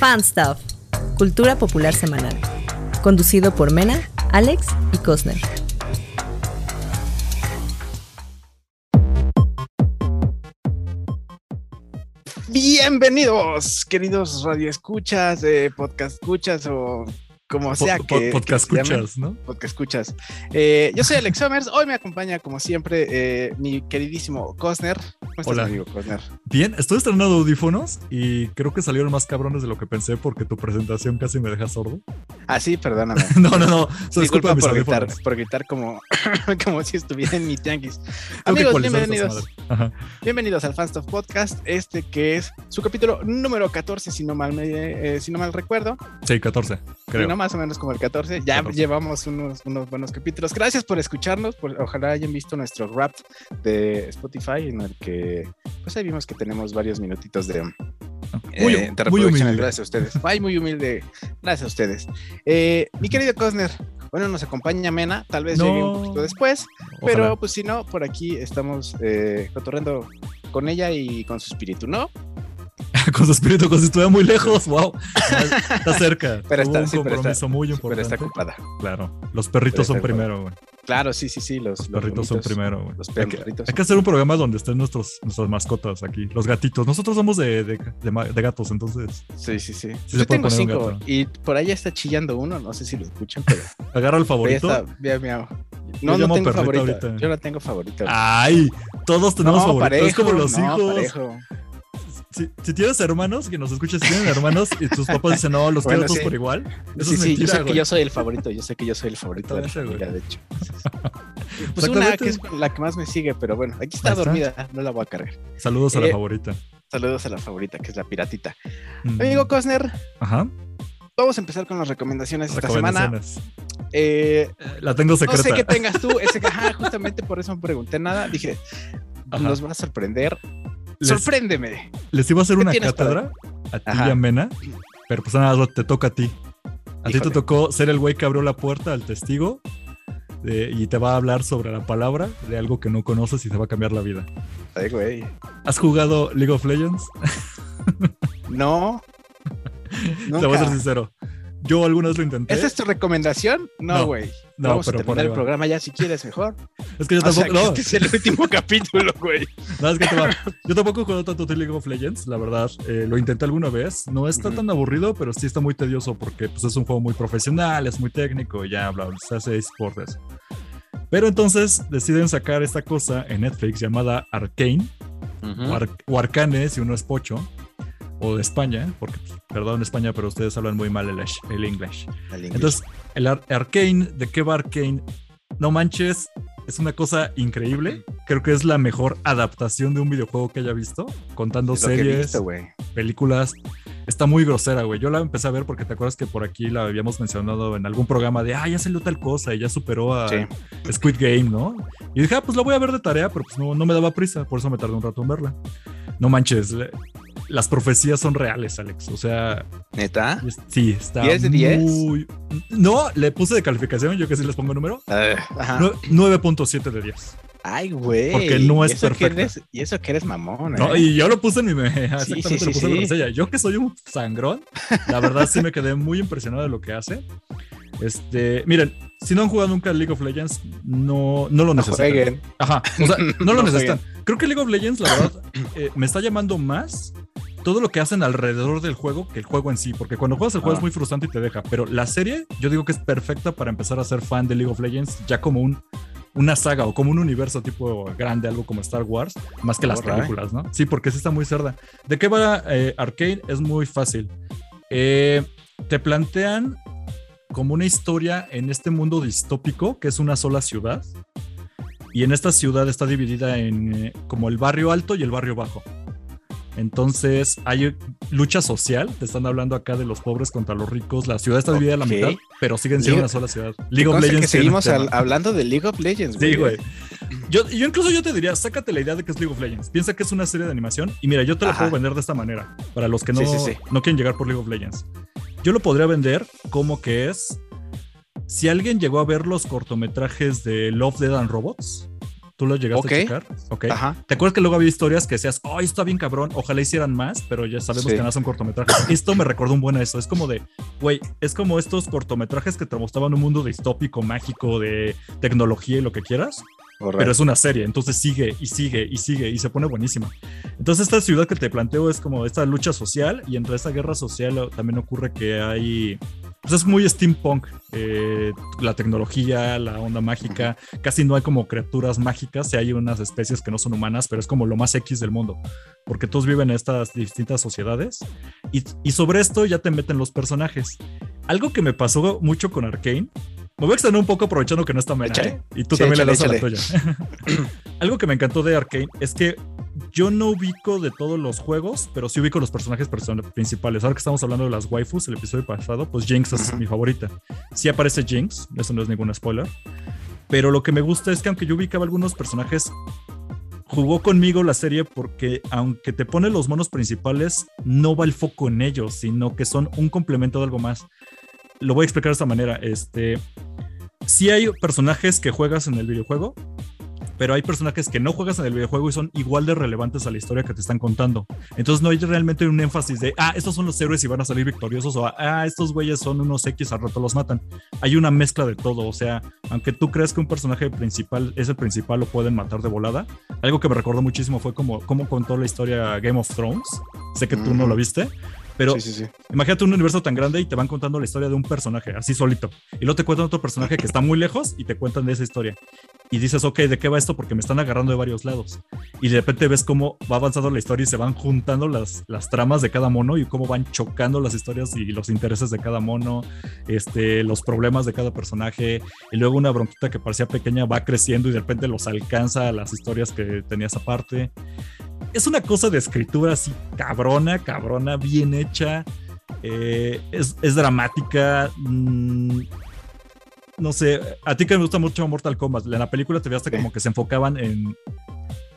Fan Stuff, Cultura Popular Semanal. Conducido por Mena, Alex y Cosner. Bienvenidos, queridos radioescuchas, eh, podcast escuchas o como sea que. podcast escuchas, ¿no? Podcast escuchas. Eh, yo soy Alex Summers. Hoy me acompaña, como siempre, eh, mi queridísimo Cosner. ¿Cómo estás, Hola. amigo Cosner? Bien, estoy estrenando audífonos y creo que salieron más cabrones de lo que pensé porque tu presentación casi me deja sordo. Ah, sí, perdóname. No, no, no. Se Disculpa por gritar, por gritar como, como si estuviera en mi tianguis. Amigos, bienvenidos. Bienvenidos al Fanstuff Podcast, este que es su capítulo número 14, si no mal, me- eh, si no mal recuerdo. Sí, 14, creo. No, más o menos como el 14. Ya 14. llevamos unos, unos buenos capítulos. Gracias por escucharnos. por- ojalá hayan visto nuestro rap de Spotify, en el que pues ahí vimos que tenemos varios minutitos de, Muy, eh, muy humilde. Gracias a ustedes. Ay, muy humilde. Gracias a ustedes. Eh, mi querido Cosner, bueno, nos acompaña Mena, tal vez No. llegue un poquito después, pero Ojalá. pues si no, por aquí estamos eh, cotorreando con ella y con su espíritu, ¿no? con su espíritu, como si estuviera muy lejos. Wow. Está cerca. Pero Tuvo está- un sí, pero compromiso está- muy Pero importante. está ocupada. Claro. Los perritos Pero son primero, güey. Claro, sí, sí, sí. Los, Los los perritos son primero, güey. los Hay que, perritos hay que hacer un programa donde estén nuestros, nuestras mascotas aquí, los gatitos. Nosotros somos de, de, de gatos, entonces Sí, sí, sí. Sí Yo tengo cinco y por ahí está chillando uno, no sé si lo escuchan, pero agarra el favorito. está, miau, miau. No, no tengo favorito. ahorita. Yo no tengo favorito. Ay, todos tenemos no, favoritos. es como los no, hijos. parejo. Si, si tienes hermanos, que nos escuches, si tienen hermanos y tus papás dicen, no, los quiero sí. por igual. Eso Sí, es sí, mentira, yo sé que yo soy el favorito, yo sé que yo soy el favorito de la familia, de hecho. Pues una que es la que más me sigue, pero bueno, aquí está dormida, no la voy a cargar. Saludos a la Eh, favorita. Saludos a la favorita, que es la piratita. Mm. Amigo Cosner, Ajá. vamos a empezar con las recomendaciones esta semana. Recomendaciones. Eh, Eh, La tengo no secreta. sé qué tengas tú, ese, ajá, justamente por eso no pregunté nada. Dije, Ajá. nos va a sorprender. Les- Sorpréndeme. Les iba a hacer ¿Qué una cátedra a ti Ajá. y a Mena, pero pues nada, te toca a ti. A ti te tocó ser el güey que abrió la puerta al testigo de- y te va a hablar sobre la palabra de algo que no conoces y te va a cambiar la vida. Ay, güey. ¿Has jugado League of Legends? No. Te voy a ser sincero. Yo alguna vez lo intenté. ¿Esa es tu recomendación? No, No, güey. no, Vamos a pero terminar el programa ya si quieres mejor. Es que yo O sea, tampoco. no, este es el último capítulo, güey. no, es que te va. Yo tampoco he jugado tanto League of Legends, la verdad. eh, lo intenté alguna vez. No está Ujú. tan aburrido, pero sí está muy tedioso porque pues, es un juego muy profesional, es muy técnico, ya, bla, bla, se hace eSport eso. Pero entonces deciden sacar esta cosa en Netflix llamada Arcane, o, Ar- o Arcane si uno es pocho, o de España, porque, pues, perdón España, pero ustedes hablan muy mal el. El inglés. Entonces, el Ar- Arcane, ¿de qué va Arcane? No manches, es una cosa increíble. Creo que es la mejor adaptación de un videojuego que haya visto, contando Es series, visto, películas. Está muy grosera, güey. Yo la empecé a ver porque te acuerdas que por aquí la habíamos mencionado en algún programa de, ah, ya salió tal cosa y ya superó a Sí. Squid Game, ¿no? Y dije, ah, pues la voy a ver de tarea, pero pues no, no me daba prisa, por eso me tardé un rato en verla. No manches, las profecías son reales, Alex. O sea, ¿Neta? es- sí, está 10 de 10? muy... No, le puse de calificación, yo que sí les pongo número. Ah, ajá. nue- 9.7 de 10. Ay, güey. Porque no es eres- y eso que eres mamón, ¿eh? No, y yo lo puse en mi... me- Exactamente, sí, sí, lo puse en sí. reseña. Yo que soy un sangrón, la verdad sí me quedé muy impresionado de lo que hace. Este, miren, si no han jugado nunca League of Legends, no, no lo necesitan. Ajá, o sea, no lo No necesitan. Creo que League of Legends, la verdad, eh, me está llamando más todo lo que hacen alrededor del juego que el juego en sí, porque cuando juegas el juego Ah. es muy frustrante y te deja, pero la serie yo digo que es perfecta para empezar a ser fan de League of Legends ya como un una saga o como un universo tipo grande, algo como Star Wars, más que las películas, ¿no? Sí, porque sí está muy cerda. ¿De qué va eh, Arcane? Es muy fácil. Eh, te plantean como una historia en este mundo distópico, que es una sola ciudad. Y en esta ciudad está dividida en eh, como el barrio alto y el barrio bajo. Entonces hay lucha social, te están hablando acá de los pobres contra los ricos, la ciudad está dividida a la mitad, pero siguen siendo League- una sola ciudad. League of Legends que seguimos al- hablando de League of Legends, güey. Sí, güey. Yo, yo incluso yo te diría, sácate la idea de que es League of Legends. Piensa que es una serie de animación y mira, yo te la Ajá. puedo vender de esta manera, para los que no, Sí, sí, sí. no quieren llegar por League of Legends. Yo lo podría vender como que es, si alguien llegó a ver los cortometrajes de Love, Dead and Robots, ¿Tú lo llegaste a checar? Ok. Ajá. ¿Te acuerdas que luego había historias que decías, oh, esto está bien cabrón, ojalá hicieran más, pero ya sabemos Sí. que no son cortometrajes? Esto me recordó un buen a eso. Es como de, güey, es como estos cortometrajes que te mostraban un mundo distópico, mágico, de tecnología y lo que quieras, pero es una serie, entonces sigue y sigue y sigue y se pone buenísima. Entonces esta ciudad que te planteo es como esta lucha social y entre esta guerra social también ocurre que hay... Pues es muy steampunk, eh, la tecnología, la onda mágica, casi no hay como criaturas mágicas, sí hay unas especies que no son humanas, pero es como lo más X del mundo, porque todos viven en estas distintas sociedades y, y sobre esto ya te meten los personajes. Algo que me pasó mucho con Arkane, me voy a extender un poco aprovechando que no está Mena. ¿eh? y tú Sí, también le échale, das a la tuya. Algo que me encantó de Arkane es que yo no ubico de todos los juegos, pero sí ubico los personajes person- principales. Ahora que estamos hablando de las waifus, el episodio pasado, pues Jinx es Ujú. mi favorita. Sí aparece Jinx, eso no es ningún spoiler. Pero lo que me gusta es que aunque yo ubicaba algunos personajes, jugó conmigo la serie porque aunque te pone los monos principales, no va el foco en ellos, sino que son un complemento de algo más. Lo voy a explicar de esta manera. Este, sí hay personajes que juegas en el videojuego, pero hay personajes que no juegas en el videojuego y son igual de relevantes a la historia que te están contando. Entonces no hay realmente un énfasis de, ah, estos son los héroes y van a salir victoriosos, o ah, estos güeyes son unos X, al rato los matan. Hay una mezcla de todo, o sea, aunque tú creas que un personaje principal es el principal, lo pueden matar de volada. Algo que me recordó muchísimo fue como, cómo contó la historia Game of Thrones. Sé que tú no lo viste, pero Sí, sí, sí. Imagínate un universo tan grande y te van contando la historia de un personaje, así solito. Y luego te cuentan otro personaje que está muy lejos y te cuentan de esa historia. Y dices, ok, ¿de qué va esto? Porque me están agarrando de varios lados. Y de repente ves cómo va avanzando la historia y se van juntando las, las tramas de cada mono y cómo van chocando las historias y los intereses de cada mono, este, los problemas de cada personaje. Y luego una bronquita que parecía pequeña va creciendo y de repente los alcanza a las historias que tenías aparte. Es una cosa de escritura así cabrona, cabrona, bien hecha. Eh, es, es dramática. mm, no sé, a ti que me gusta mucho Mortal Kombat, en la película te veías Sí. como que se enfocaban en.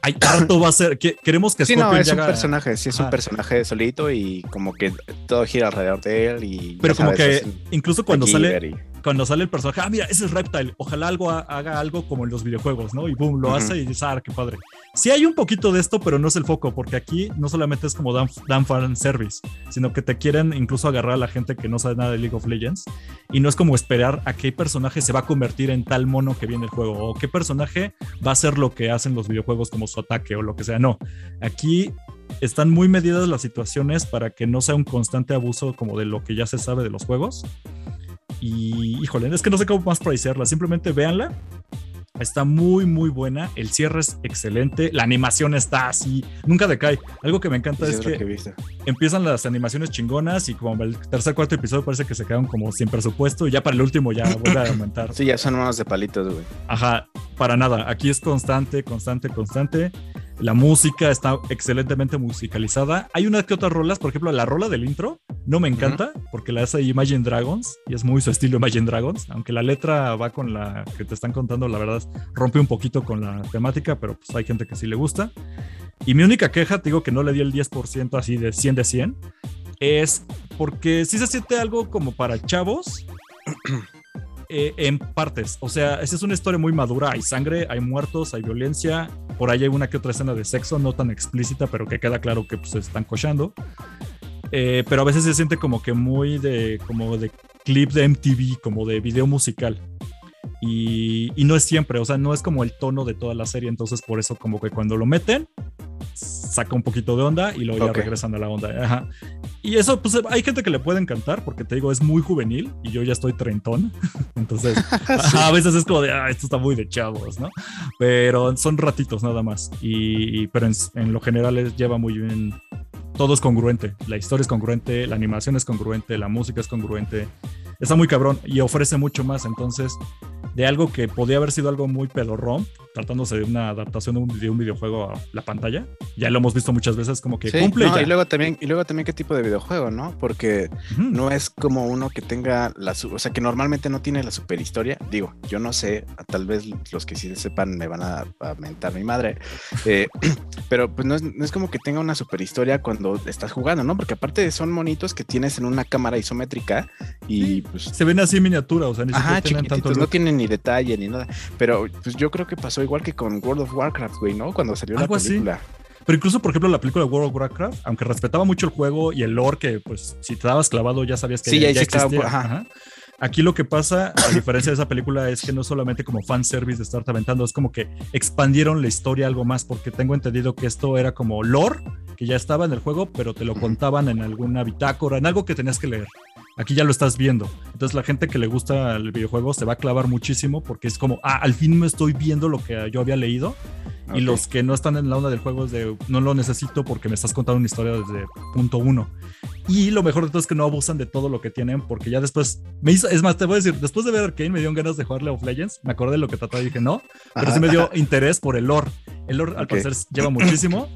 Ay, harto va a ser. que- queremos que Sí, no, Scorpion es un personaje, sí es un personaje solito y como que todo gira alrededor de él y... Pero como sabes, que incluso cuando sale, y- cuando sale el personaje, ah, mira, ese es Reptile, ojalá algo ha- haga algo como en los videojuegos, ¿no? Y boom, lo Ujú. hace y dices, ah, qué padre. Sí hay un poquito de esto, pero no es el foco, porque aquí no solamente es como dan, dan fan service, sino que te quieren incluso agarrar a la gente que no sabe nada de League of Legends, y no es como esperar a qué personaje se va a convertir en tal mono que viene el juego, o qué personaje va a hacer lo que hacen los videojuegos como su ataque o lo que sea, no. Aquí están muy medidas las situaciones para que no sea un constante abuso como de lo que ya se sabe de los juegos. Y híjole, es que no sé cómo más pricearla, simplemente véanla. Está muy, muy buena. El cierre es excelente. La animación está así, nunca decae. Algo que me encanta sí, es que que empiezan las animaciones chingonas y como el tercer, cuarto episodio parece que se quedan como sin presupuesto y ya para el último ya vuelve a aumentar. Sí, ya son manos de palitos, güey. Ajá, para nada. Aquí es constante, constante, constante. La música está excelentemente musicalizada. Hay unas que otras rolas, por ejemplo, la rola del intro no me encanta porque la hace Imagine Dragons y es muy su estilo Imagine Dragons. Aunque la letra va con la que te están contando, la verdad rompe un poquito con la temática, pero pues hay gente que sí le gusta. Y mi única queja, te digo que no le di el 10% así de 100 de 100, es porque sí se siente algo como para chavos eh, en partes. O sea, esa es una historia muy madura. Hay sangre, hay muertos, hay violencia. Por ahí hay una que otra escena de sexo, no tan explícita, pero que queda claro que pues, se están cochando. Eh, pero a veces se siente como que muy de, como de clip de MTV, como de video musical. Y, y no es siempre, o sea, no es como el tono de toda la serie. Entonces, por eso, como que cuando lo meten, saca un poquito de onda y luego Ok. ya regresan a la onda. Ajá. Y eso, pues hay gente que le puede encantar porque te digo, es muy juvenil y yo ya estoy treintón. Entonces, ajá, a veces es como de, ah, esto está muy de chavos, ¿no? Pero son ratitos nada más. Y, y- pero en, en lo general lleva muy bien. Todo es congruente. La historia es congruente, la animación es congruente, la música es congruente. Está muy cabrón y ofrece mucho más. Entonces, de algo que podía haber sido algo muy pedorrón, tratándose de una adaptación de un, de un videojuego a la pantalla, ya lo hemos visto muchas veces como que Sí, cumple no, ya. y luego también y luego también qué tipo de videojuego, ¿no? Porque no es como uno que tenga la, o sea, que normalmente no tiene la superhistoria. Digo, yo no sé, tal vez los que sí sepan me van a, a mentar mi madre, eh, pero pues no es, no es como que tenga una superhistoria cuando estás jugando, ¿no? Porque aparte son monitos que tienes en una cámara isométrica y pues Se ven así en miniatura, o sea, ni Ajá, tienen tanto no tienen ni detalle ni nada. Pero pues yo creo que pasó igual que con World of Warcraft, güey, ¿no? Cuando salió Algo la así. película. Pero incluso, por ejemplo, la película de World of Warcraft, aunque respetaba mucho el juego y el lore, que pues si te dabas clavado ya sabías que Sí, ya, ya sí estaba, existía. ajá. Ajá. Aquí lo que pasa, a diferencia de esa película, es que no solamente como fanservice de estarte aventando, es como que expandieron la historia algo más, porque tengo entendido que esto era como lore, que ya estaba en el juego, pero te lo contaban en alguna bitácora, en algo que tenías que leer. Aquí ya lo estás viendo. Entonces la gente que le gusta el videojuego se va a clavar muchísimo porque es como, ah, al fin me estoy viendo lo que yo había leído. Y los que no están en la onda del juego es de no lo necesito porque me estás contando una historia desde punto uno. Y lo mejor de todo es que no abusan de todo lo que tienen porque ya después me hizo, es más, te voy a decir, después de ver Arcane me dieron ganas de jugar League of Legends. Me acordé de lo que trataba y dije no, pero Ajá. sí me dio interés por el lore. El lore al Ok. parecer lleva muchísimo.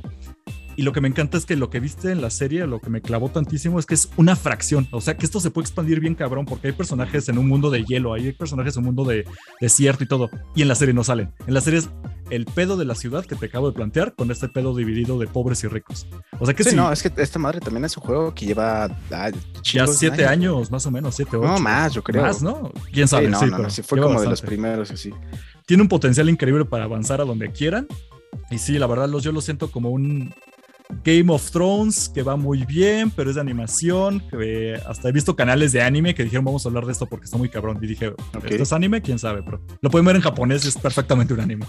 Y lo que me encanta es que lo que viste en la serie, lo que me clavó tantísimo es que es una fracción. O sea, que esto se puede expandir bien cabrón porque hay personajes en un mundo de hielo, hay personajes en un mundo de desierto y todo. Y en la serie no salen. En la serie es el pedo de la ciudad que te acabo de plantear con este pedo dividido de pobres y ricos. O sea que Sí, sí, no, es que esta madre también es un juego que lleva ah, ya siete años, más o menos, siete, ocho. No, más, yo creo. Más, ¿no? ¿Quién sabe? Sí, no, Sí, no, pero no, sí, fue como de los primeros, así. tiene un potencial increíble para avanzar a donde quieran. Y sí, la verdad, los, yo lo siento como un Game of Thrones que va muy bien, pero es de animación. Que hasta he visto canales de anime que dijeron vamos a hablar de esto porque está muy cabrón. Y dije, ¿esto es anime? ¿Quién sabe? Pero lo pueden ver en japonés, es perfectamente un anime.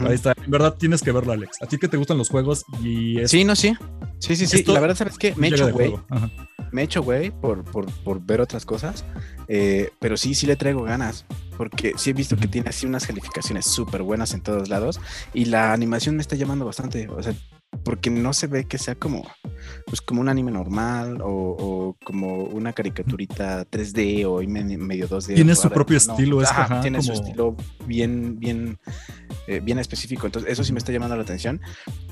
Ahí está. En verdad tienes que verlo, Alex. A ti que te gustan los juegos y es Sí, no, sí. Sí, sí, sí. Esto- La verdad, ¿sabes qué? Me de güey. Me he hecho, güey, por, por, por ver otras cosas. eh, pero sí, sí le traigo ganas. Porque sí he visto que tiene así unas calificaciones súper buenas en todos lados. Y la animación me está llamando bastante. O sea, porque no se ve que sea como, pues como un anime normal o, o como una caricaturita 3D o me- medio 2D. Tiene su propio estilo, es ajá, tiene su estilo bien, bien, eh, bien específico. Entonces, eso sí me está llamando la atención.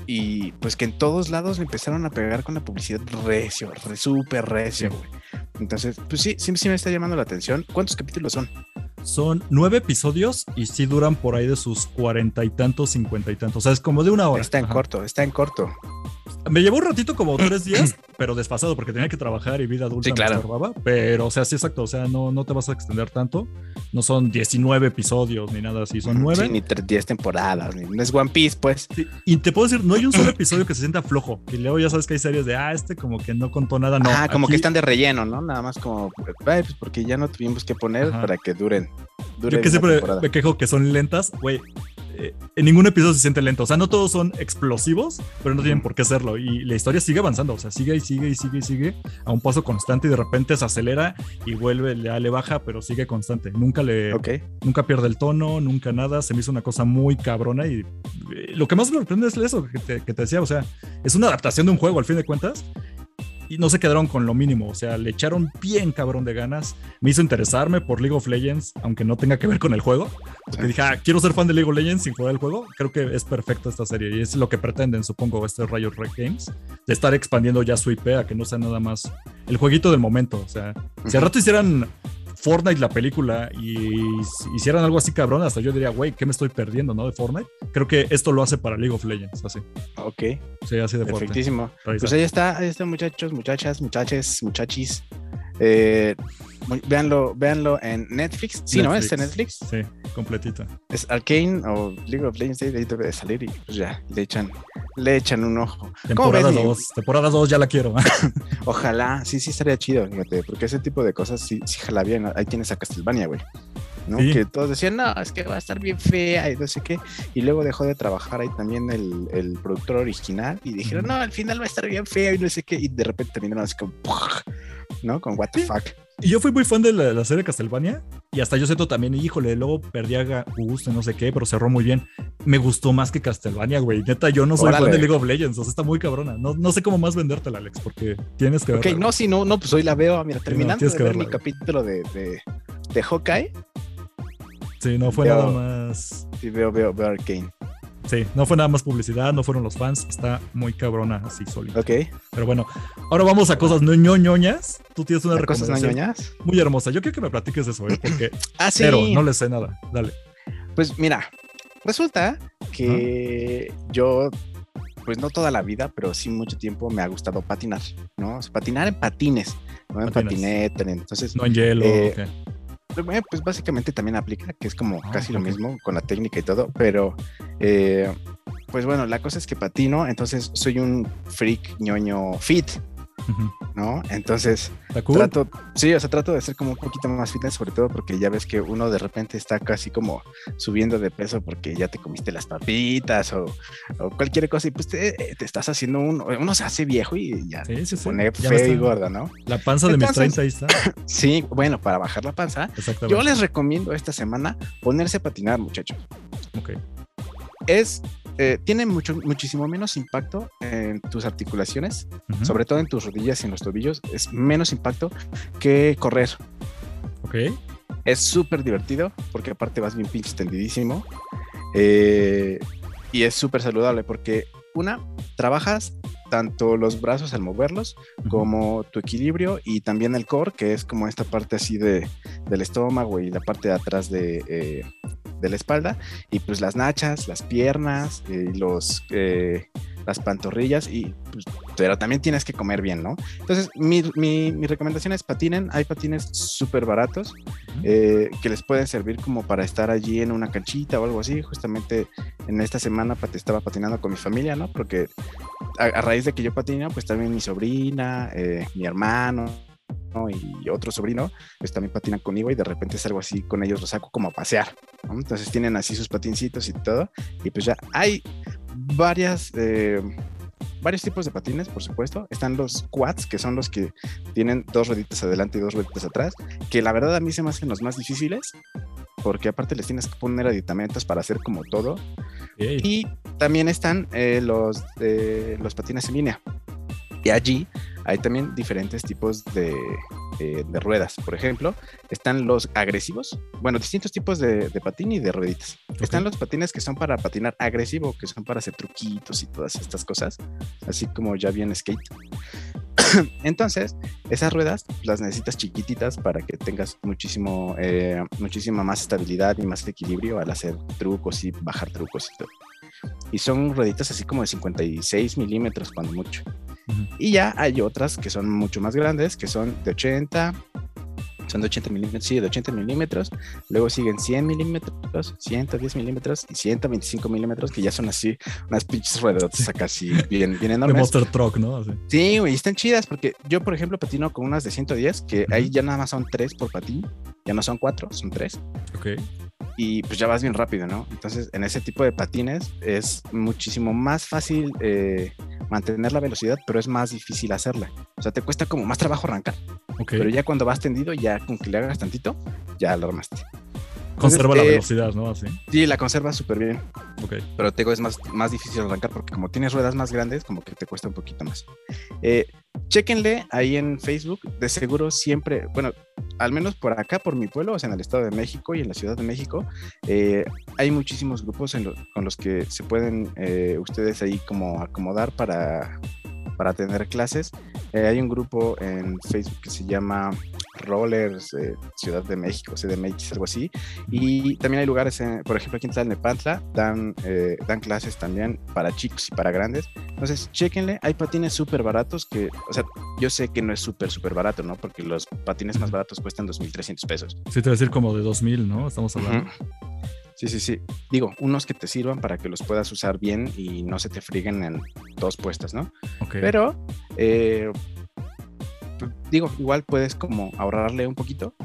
Y pues que en todos lados me empezaron a pegar con la publicidad recio, re, súper recio, güey. Entonces, pues sí, sí, sí me está llamando la atención. ¿Cuántos capítulos son? Son nueve episodios y sí duran por ahí de sus cuarenta y tantos, cincuenta y tantos. O sea, es como de una hora. Está en Ajá. corto, está en corto. Me llevó un ratito como tres días, pero desfasado porque tenía que trabajar y vida adulta Sí, me claro. estorbaba. Pero, o sea, sí, exacto. O sea, no, no te vas a extender tanto. No son 19 episodios ni nada así, son Ujú, nueve. sí, ni tre- 10 temporadas, ni, no es One Piece, pues. Sí, Y te puedo decir, no hay un solo episodio que se sienta flojo. Que luego ya sabes que hay series de, ah, este como que no contó nada. No, Ajá, como que están de relleno, ¿no? Nada más como, ay, pues porque ya no tuvimos que poner Ajá. para que duren. duren Yo que siempre temporada. me quejo que son lentas, güey. Eh, en ningún episodio se siente lento. O sea, no todos son explosivos, pero no tienen por qué serlo. Y la historia sigue avanzando. O sea, sigue y sigue y sigue y sigue a un paso constante y de repente se acelera y vuelve, le, le baja, pero sigue constante. Nunca le, nunca pierde el tono, nunca nada. Se me hizo una cosa muy cabrona y eh, lo que más me sorprende es eso que te, que te decía. O sea, es una adaptación de un juego al fin de cuentas. Y no se quedaron con lo mínimo, o sea, le echaron bien cabrón de ganas. Me hizo interesarme por League of Legends, aunque no tenga que ver con el juego. Porque Sí. dije, ah, quiero ser fan de League of Legends sin jugar el juego. Creo que es perfecta esta serie y es lo que pretenden, supongo, este Riot Red Games, de estar expandiendo ya su IP a que no sea nada más el jueguito del momento. O sea, si al rato hicieran Fortnite la película y hicieran algo así cabrón, hasta yo diría, güey, ¿qué me estoy perdiendo, no? De Fortnite. Creo que esto lo hace para League of Legends, así. Ok, Sí, así de perfectísimo. Pues ahí está, ahí está, muchachos, muchachas, muchaches, muchachis. Eh, mu- véanlo, véanlo en Netflix. Sí, ¿no? ¿Está en Netflix? Sí, completita. Es Arcane o League of Legends, ahí debe de salir y pues ya, le echan, le echan un ojo. ¿Cómo Temporada ves, mi- 2. Temporada 2 ya la quiero. Ojalá, sí, sí estaría chido, fíjate, porque ese tipo de cosas sí, sí jala bien. Ahí tienes a Castlevania, güey. ¿no? Sí. Que todos decían, no, es que va a estar bien fea y no sé qué. Y luego dejó de trabajar ahí también el, el productor original y dijeron, no, al final va a estar bien fea y no sé qué. Y de repente terminaron así como, ¿no? Con what the Sí. fuck. y yo fui muy fan de la, la serie Castlevania. Y hasta yo siento también, híjole, luego perdí a gusto, no sé qué, pero cerró muy bien. Me gustó más que Castlevania, güey. Neta, yo no soy fan de League of Legends. O sea, está muy cabrona. No, no sé cómo más vendértela, Alex, porque tienes que Ok, verla, no, sí, no, no, pues hoy la veo. Mira, no, terminando tienes de que ver verla, mi güey. capítulo de, de, de Hawkeye, Sí, no fue Veo- nada más. sí veo, veo, veo Arcane. Sí, no fue nada más publicidad, no fueron los fans. Está muy cabrona así solita. Ok, Pero bueno, ahora vamos a cosas no ñoñoñas. Tú tienes una cosas no recomendación muy hermosa. Yo quiero que me platiques de eso, ¿eh? porque Ah, sí. pero no le sé nada. Dale. Pues mira, resulta que yo, pues no toda la vida, pero sí mucho tiempo me ha gustado patinar, ¿no? O sea, patinar en patines, no en patinete. Entonces, No en hielo. Eh, ok. Eh, pues básicamente también aplica, que es como Ah, casi lo mismo con la técnica y todo, pero eh, pues bueno, la cosa es que patino, entonces soy un freak ñoño fit, ¿no? Entonces cool. trato, sí, o sea, trato de ser como un poquito más fitness, sobre todo porque ya ves que uno de repente está casi como subiendo de peso porque ya te comiste las papitas o, o cualquier cosa y pues te, te estás haciendo un, uno se hace viejo y ya Sí, sí, sí. pone Ya feo y gordo, ¿no? La panza de mis Entonces- 30 ahí está. Sí, bueno, para bajar la panza, yo les recomiendo esta semana ponerse a patinar, muchachos. Ok. Es, eh, tiene mucho, muchísimo menos impacto en tus articulaciones, sobre todo en tus rodillas y en los tobillos. Es menos impacto que correr. Ok. Es súper divertido porque aparte vas bien pinche tendidísimo. eh, y es súper saludable porque una, trabajas tanto los brazos al moverlos como tu equilibrio y también el core, que es como esta parte así de, del estómago y la parte de atrás de, eh, de la espalda. Y pues las nachas, las piernas, eh, y los, eh, las pantorrillas, y, pues, pero también tienes que comer bien, ¿no? Entonces, mi, mi, mi recomendación es patinen. Hay patines súper baratos eh, que les pueden servir como para estar allí en una canchita o algo así. Justamente en esta semana estaba patinando con mi familia, ¿no? Porque a, a raíz de que yo patino, pues también mi sobrina, eh, mi hermano ¿no? Y otro sobrino, pues también patinan conmigo y de repente salgo así con ellos, los saco como a pasear. ¿no? Entonces tienen así sus patincitos y todo. Y pues ya hay varias... eh, varios tipos de patines, por supuesto. Están los quads, que son los que tienen dos rueditas adelante y dos rueditas atrás, que la verdad a mí se me hacen los más difíciles, porque aparte les tienes que poner aditamentos para hacer como todo. Y también están eh, los, eh, los patines en línea. Y allí hay también diferentes tipos de, eh, de ruedas. Por ejemplo, están los agresivos, bueno, distintos tipos de, de patín y de rueditas. Están los patines que son para patinar agresivo, que son para hacer truquitos y todas estas cosas, así como ya bien skate. Entonces, esas ruedas las necesitas chiquititas para que tengas muchísimo, eh, muchísima más estabilidad y más equilibrio al hacer trucos y bajar trucos y todo. Y son rueditas así como de 56 milímetros cuando mucho. Ujú. Y ya hay otras que son mucho más grandes, que son de 80, son de 80 milímetros, sí, de 80 milímetros. Luego siguen 100 milímetros, 110 milímetros y 125 milímetros, que ya son así, unas pinches ruedas acá así, bien, bien De enormes. Monster Truck, ¿no? Así. Sí, güey, están chidas porque yo, por ejemplo, patino con unas de 110, que ahí Ujú. ya nada más son 3 por patín, ya no son 4, son 3 Ok. Y pues ya vas bien rápido, ¿no? Entonces, en ese tipo de patines es muchísimo más fácil eh, mantener la velocidad, pero es más difícil hacerla. O sea, te cuesta como más trabajo arrancar, pero ya cuando vas tendido, ya con que le hagas tantito, ya lo armaste. Conserva la eh, velocidad, ¿no? Así. Sí, la conservas súper bien, Ok. pero te digo, es más, más difícil arrancar porque como tienes ruedas más grandes, como que te cuesta un poquito más. Eh, chéquenle ahí en Facebook, de seguro siempre, bueno, al menos por acá, por mi pueblo, o sea, en el Estado de México y en la Ciudad de México, eh, hay muchísimos grupos en lo- con los que se pueden eh, ustedes ahí como acomodar para, para tener clases. Eh, hay un grupo en Facebook que se llama Rollers eh, Ciudad de México, CDMX, algo así. Y también hay lugares, en- por ejemplo, aquí en Tlalnepantla, dan, eh, dan clases también para chicos y para grandes. Entonces, chéquenle, hay patines súper baratos que, o sea, yo sé que no es súper, súper barato, ¿no? Porque los patines más baratos cuestan 2.300 pesos. Sí, te voy a decir como de 2000, ¿no? Estamos hablando. Ujú. Sí, sí, sí. Digo, unos que te sirvan para que los puedas usar bien y no se te friguen en dos puestas, ¿no? Ok. Pero, eh, digo, igual puedes como ahorrarle un poquito,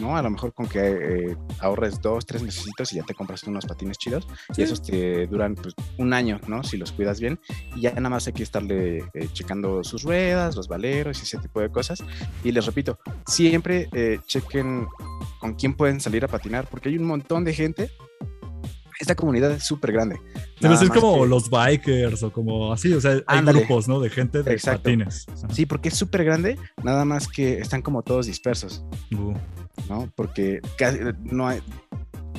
¿no? A lo mejor con que eh, ahorres dos, tres necesitos y ya te compras unos patines chidos Sí. y esos te duran pues, un año, ¿no? Si los cuidas bien y ya nada más hay que estarle eh, checando sus ruedas, los valeros y ese tipo de cosas. Y les repito, siempre eh, chequen con quién pueden salir a patinar porque hay un montón de gente. Esta comunidad es súper grande. Debe ser como que- los bikers o como así, o sea, hay Ándale. grupos, ¿no? De gente de Exacto. patines. Sí, porque es súper grande, nada más que están como todos dispersos. Uh, ¿no? Porque casi no hay,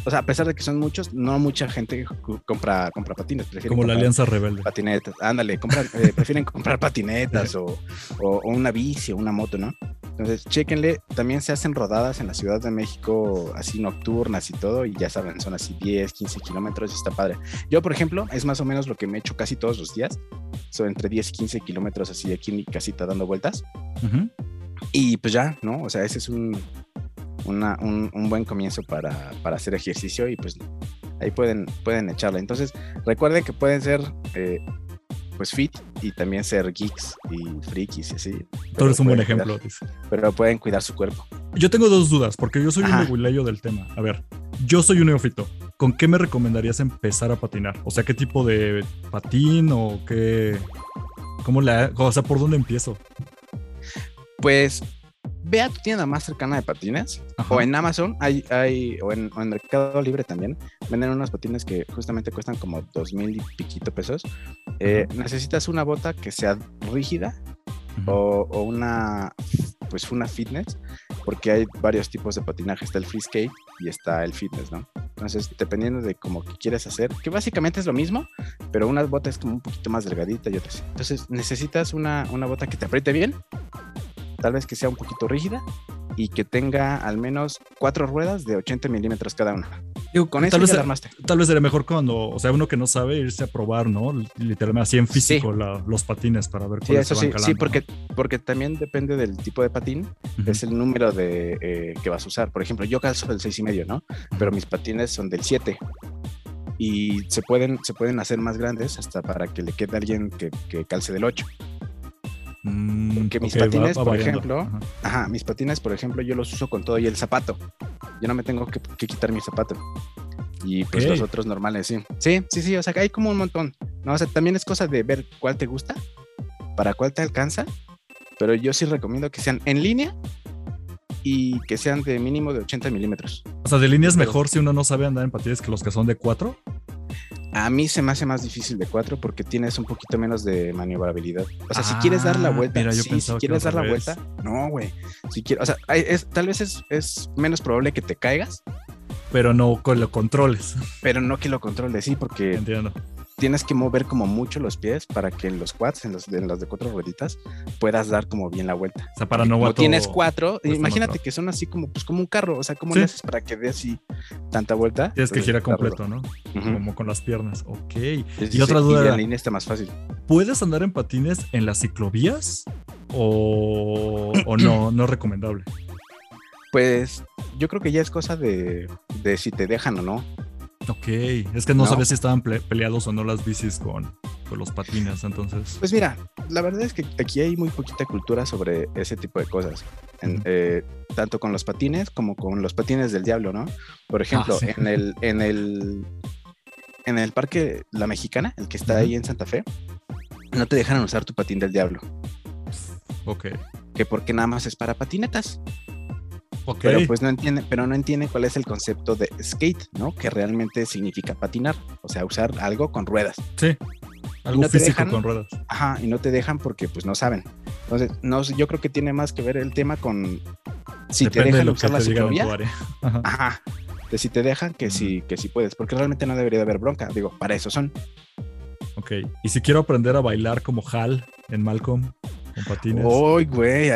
o sea, a pesar de que son muchos, no mucha gente compra, compra patines. prefieren como la Alianza Rebelde. Patinetas, ándale, eh, prefieren comprar patinetas o, o- o una bici o una moto, ¿no? Entonces, chéquenle, también se hacen rodadas en la Ciudad de México, así nocturnas y todo, y ya saben, son así 10, 15 kilómetros y está padre. Yo, por ejemplo, es más o menos lo que me echo casi todos los días, son entre 10 y 15 kilómetros así aquí en mi casita dando vueltas. Ujú. Y pues ya, ¿no? O sea, ese es un, una, un, un buen comienzo para, para hacer ejercicio y pues ahí pueden, pueden echarla. Entonces, recuerden que pueden ser eh, pues fit y también ser geeks y frikis y así. Tú eres un buen ejemplo. cuidar- pero pueden cuidar su cuerpo. Yo tengo dos dudas, porque yo soy un nebuleyo del tema. A ver, yo soy un neófito. ¿Con qué me recomendarías empezar a patinar? O sea, ¿qué tipo de patín o qué? ¿Cómo la, o sea, por dónde empiezo? Pues ve a tu tienda más cercana de patines Ajá. o en Amazon hay, hay o, en, o en Mercado Libre también venden unos patines que justamente cuestan como dos mil y piquito pesos. Eh, necesitas una bota que sea rígida o, o una pues una fitness porque hay varios tipos de patinaje. Está el free skate y está el fitness no entonces dependiendo de cómo quieres hacer que básicamente es lo mismo pero una bota es como un poquito más delgadita y otras entonces necesitas una, una bota que te apriete bien tal vez que sea un poquito rígida y que tenga al menos cuatro ruedas de 80 milímetros cada una Digo, con eso Tal vez, ya armaste tal vez sería mejor cuando, o sea, uno que no sabe irse a probar, ¿no? Literalmente así en físico la- los patines para ver Sí, cuáles eso se sí, van sí, calando, porque, porque también depende del tipo de patín, ¿no? es el número de eh, que vas a usar. Por ejemplo, yo calzo del 6 y medio, ¿no? Pero mis patines son del 7. Y se pueden, se pueden hacer más grandes hasta para que le quede a alguien que, que calce del 8. Mm, porque mis ok, va- patines, va por ejemplo, Ajá. Ajá, mis patines, por ejemplo, yo los uso con todo y el zapato. Yo no me tengo que, que quitar mi zapato. Y pues los otros normales, sí. Sí, sí, sí, o sea, hay como un montón. No, o sea, también es cosa de ver cuál te gusta, para cuál te alcanza. Pero yo sí recomiendo que sean en línea y que sean de mínimo de 80 milímetros. O sea, de línea es mejor si uno no sabe andar en patines que los que son de cuatro. A mí se me hace más difícil de 4 porque tienes un poquito menos de maniobrabilidad. O sea, si quieres dar la Ah, vuelta, mira, yo sí, si que quieres dar la vuelta, no, güey. Si quieres, o sea, es, tal vez es, es menos probable que te caigas, pero no con los controles. pero no que lo controles, sí, porque Entiendo. Tienes que mover como mucho los pies para que en los quads, en los, en los de cuatro rueditas, puedas dar como bien la vuelta. O sea, para no Como tienes cuatro, imagínate que son así como, pues como un carro, o sea, ¿cómo Sí. le haces para que dé así tanta vuelta? Tienes que girar rudo. completo, ¿no? Como con las piernas. Ok. Sí, sí, y otra duda en era, línea está más fácil. ¿puedes andar en patines en las ciclovías? ¿O, o no? No es recomendable. Pues yo creo que ya es cosa de, de si te dejan o no. Ok. Es que no, No. sabía si estaban peleados o no las bicis con, con los patines. Entonces. Pues mira, la verdad es que aquí hay muy poquita cultura sobre ese tipo de cosas. En, eh, tanto con los patines como con los patines del diablo, ¿no? Por ejemplo, Ah, sí. en el, en el en el parque La Mexicana, el que está ahí en Santa Fe, no te dejan usar tu patín del diablo, Ok. que porque nada más es para patinetas. Pero pues no entienden, pero no entienden cuál es el concepto de skate, ¿no? Que realmente significa patinar, o sea, usar algo con ruedas. sí. Algo no físico dejan? con ruedas. Ajá, y no te dejan porque pues no saben. Entonces, no, yo creo que tiene más que ver el tema con si Depende te de dejan usar la te ciclovía. Ajá. Ajá. De si te dejan que sí, que sí puedes, porque realmente no debería de haber bronca. Digo, para eso son. Ok. Y si quiero aprender a bailar como Hal en Malcolm con patines. Uy, güey,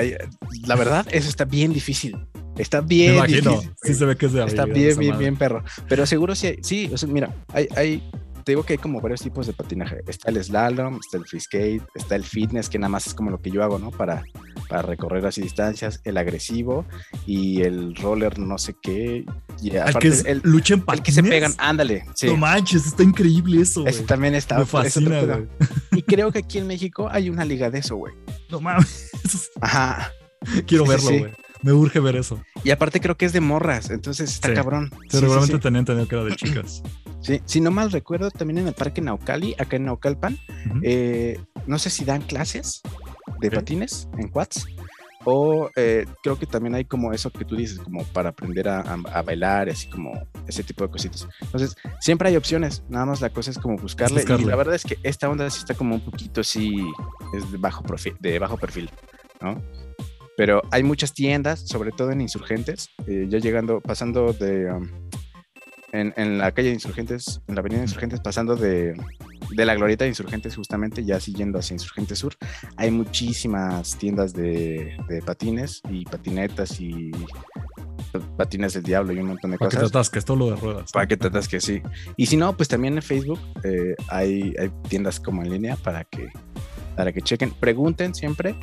la verdad, eso está bien difícil. Está bien imagino. difícil. Sí se ve que es de Está bien, bien, madre. bien perro. Pero seguro sí, hay- sí, o sea, mira, hay, hay, te digo que hay como varios tipos de patinaje. Está el slalom, está el free skate, está el fitness, que nada más es como lo que yo hago, ¿no? Para, para recorrer así distancias, el agresivo y el roller no sé qué. Y aparte, que el, lucha en el que se pegan, ándale. Sí. No manches, está increíble eso, güey. Ese también está. Me fascina, güey. Y creo que aquí en México hay una liga de eso, güey. No mames. Ajá. Quiero Sí, verlo, sí. Me urge ver eso. Y aparte creo que es de morras, entonces está Sí. cabrón. Sí, Sí, sí, seguramente tenían entendido que era de chicas. Sí, si no mal recuerdo, también en el parque Naucali, acá en Naucalpan, eh, no sé si dan clases de patines en quads o eh, creo que también hay como eso que tú dices, como para aprender a, a- a bailar, así como ese tipo de cositas. Entonces, siempre hay opciones, nada más la cosa es como buscarle. buscarle. Y la verdad es que esta onda sí está como un poquito así, es de bajo, profi- de bajo perfil, ¿no? Pero hay muchas tiendas, sobre todo en Insurgentes, eh, ya llegando, pasando de... um, en, en la calle de Insurgentes, en la avenida de Insurgentes, pasando de, de la glorieta de Insurgentes, justamente, ya siguiendo hacia Insurgentes Sur, hay muchísimas tiendas de, de patines y patinetas y patines del diablo y un montón de Para que te cosas. atasques, todo lo de ruedas. Para que tratas que sí. Y si no, pues también en Facebook eh, hay, hay tiendas como en línea para que, para que chequen. Pregunten siempre.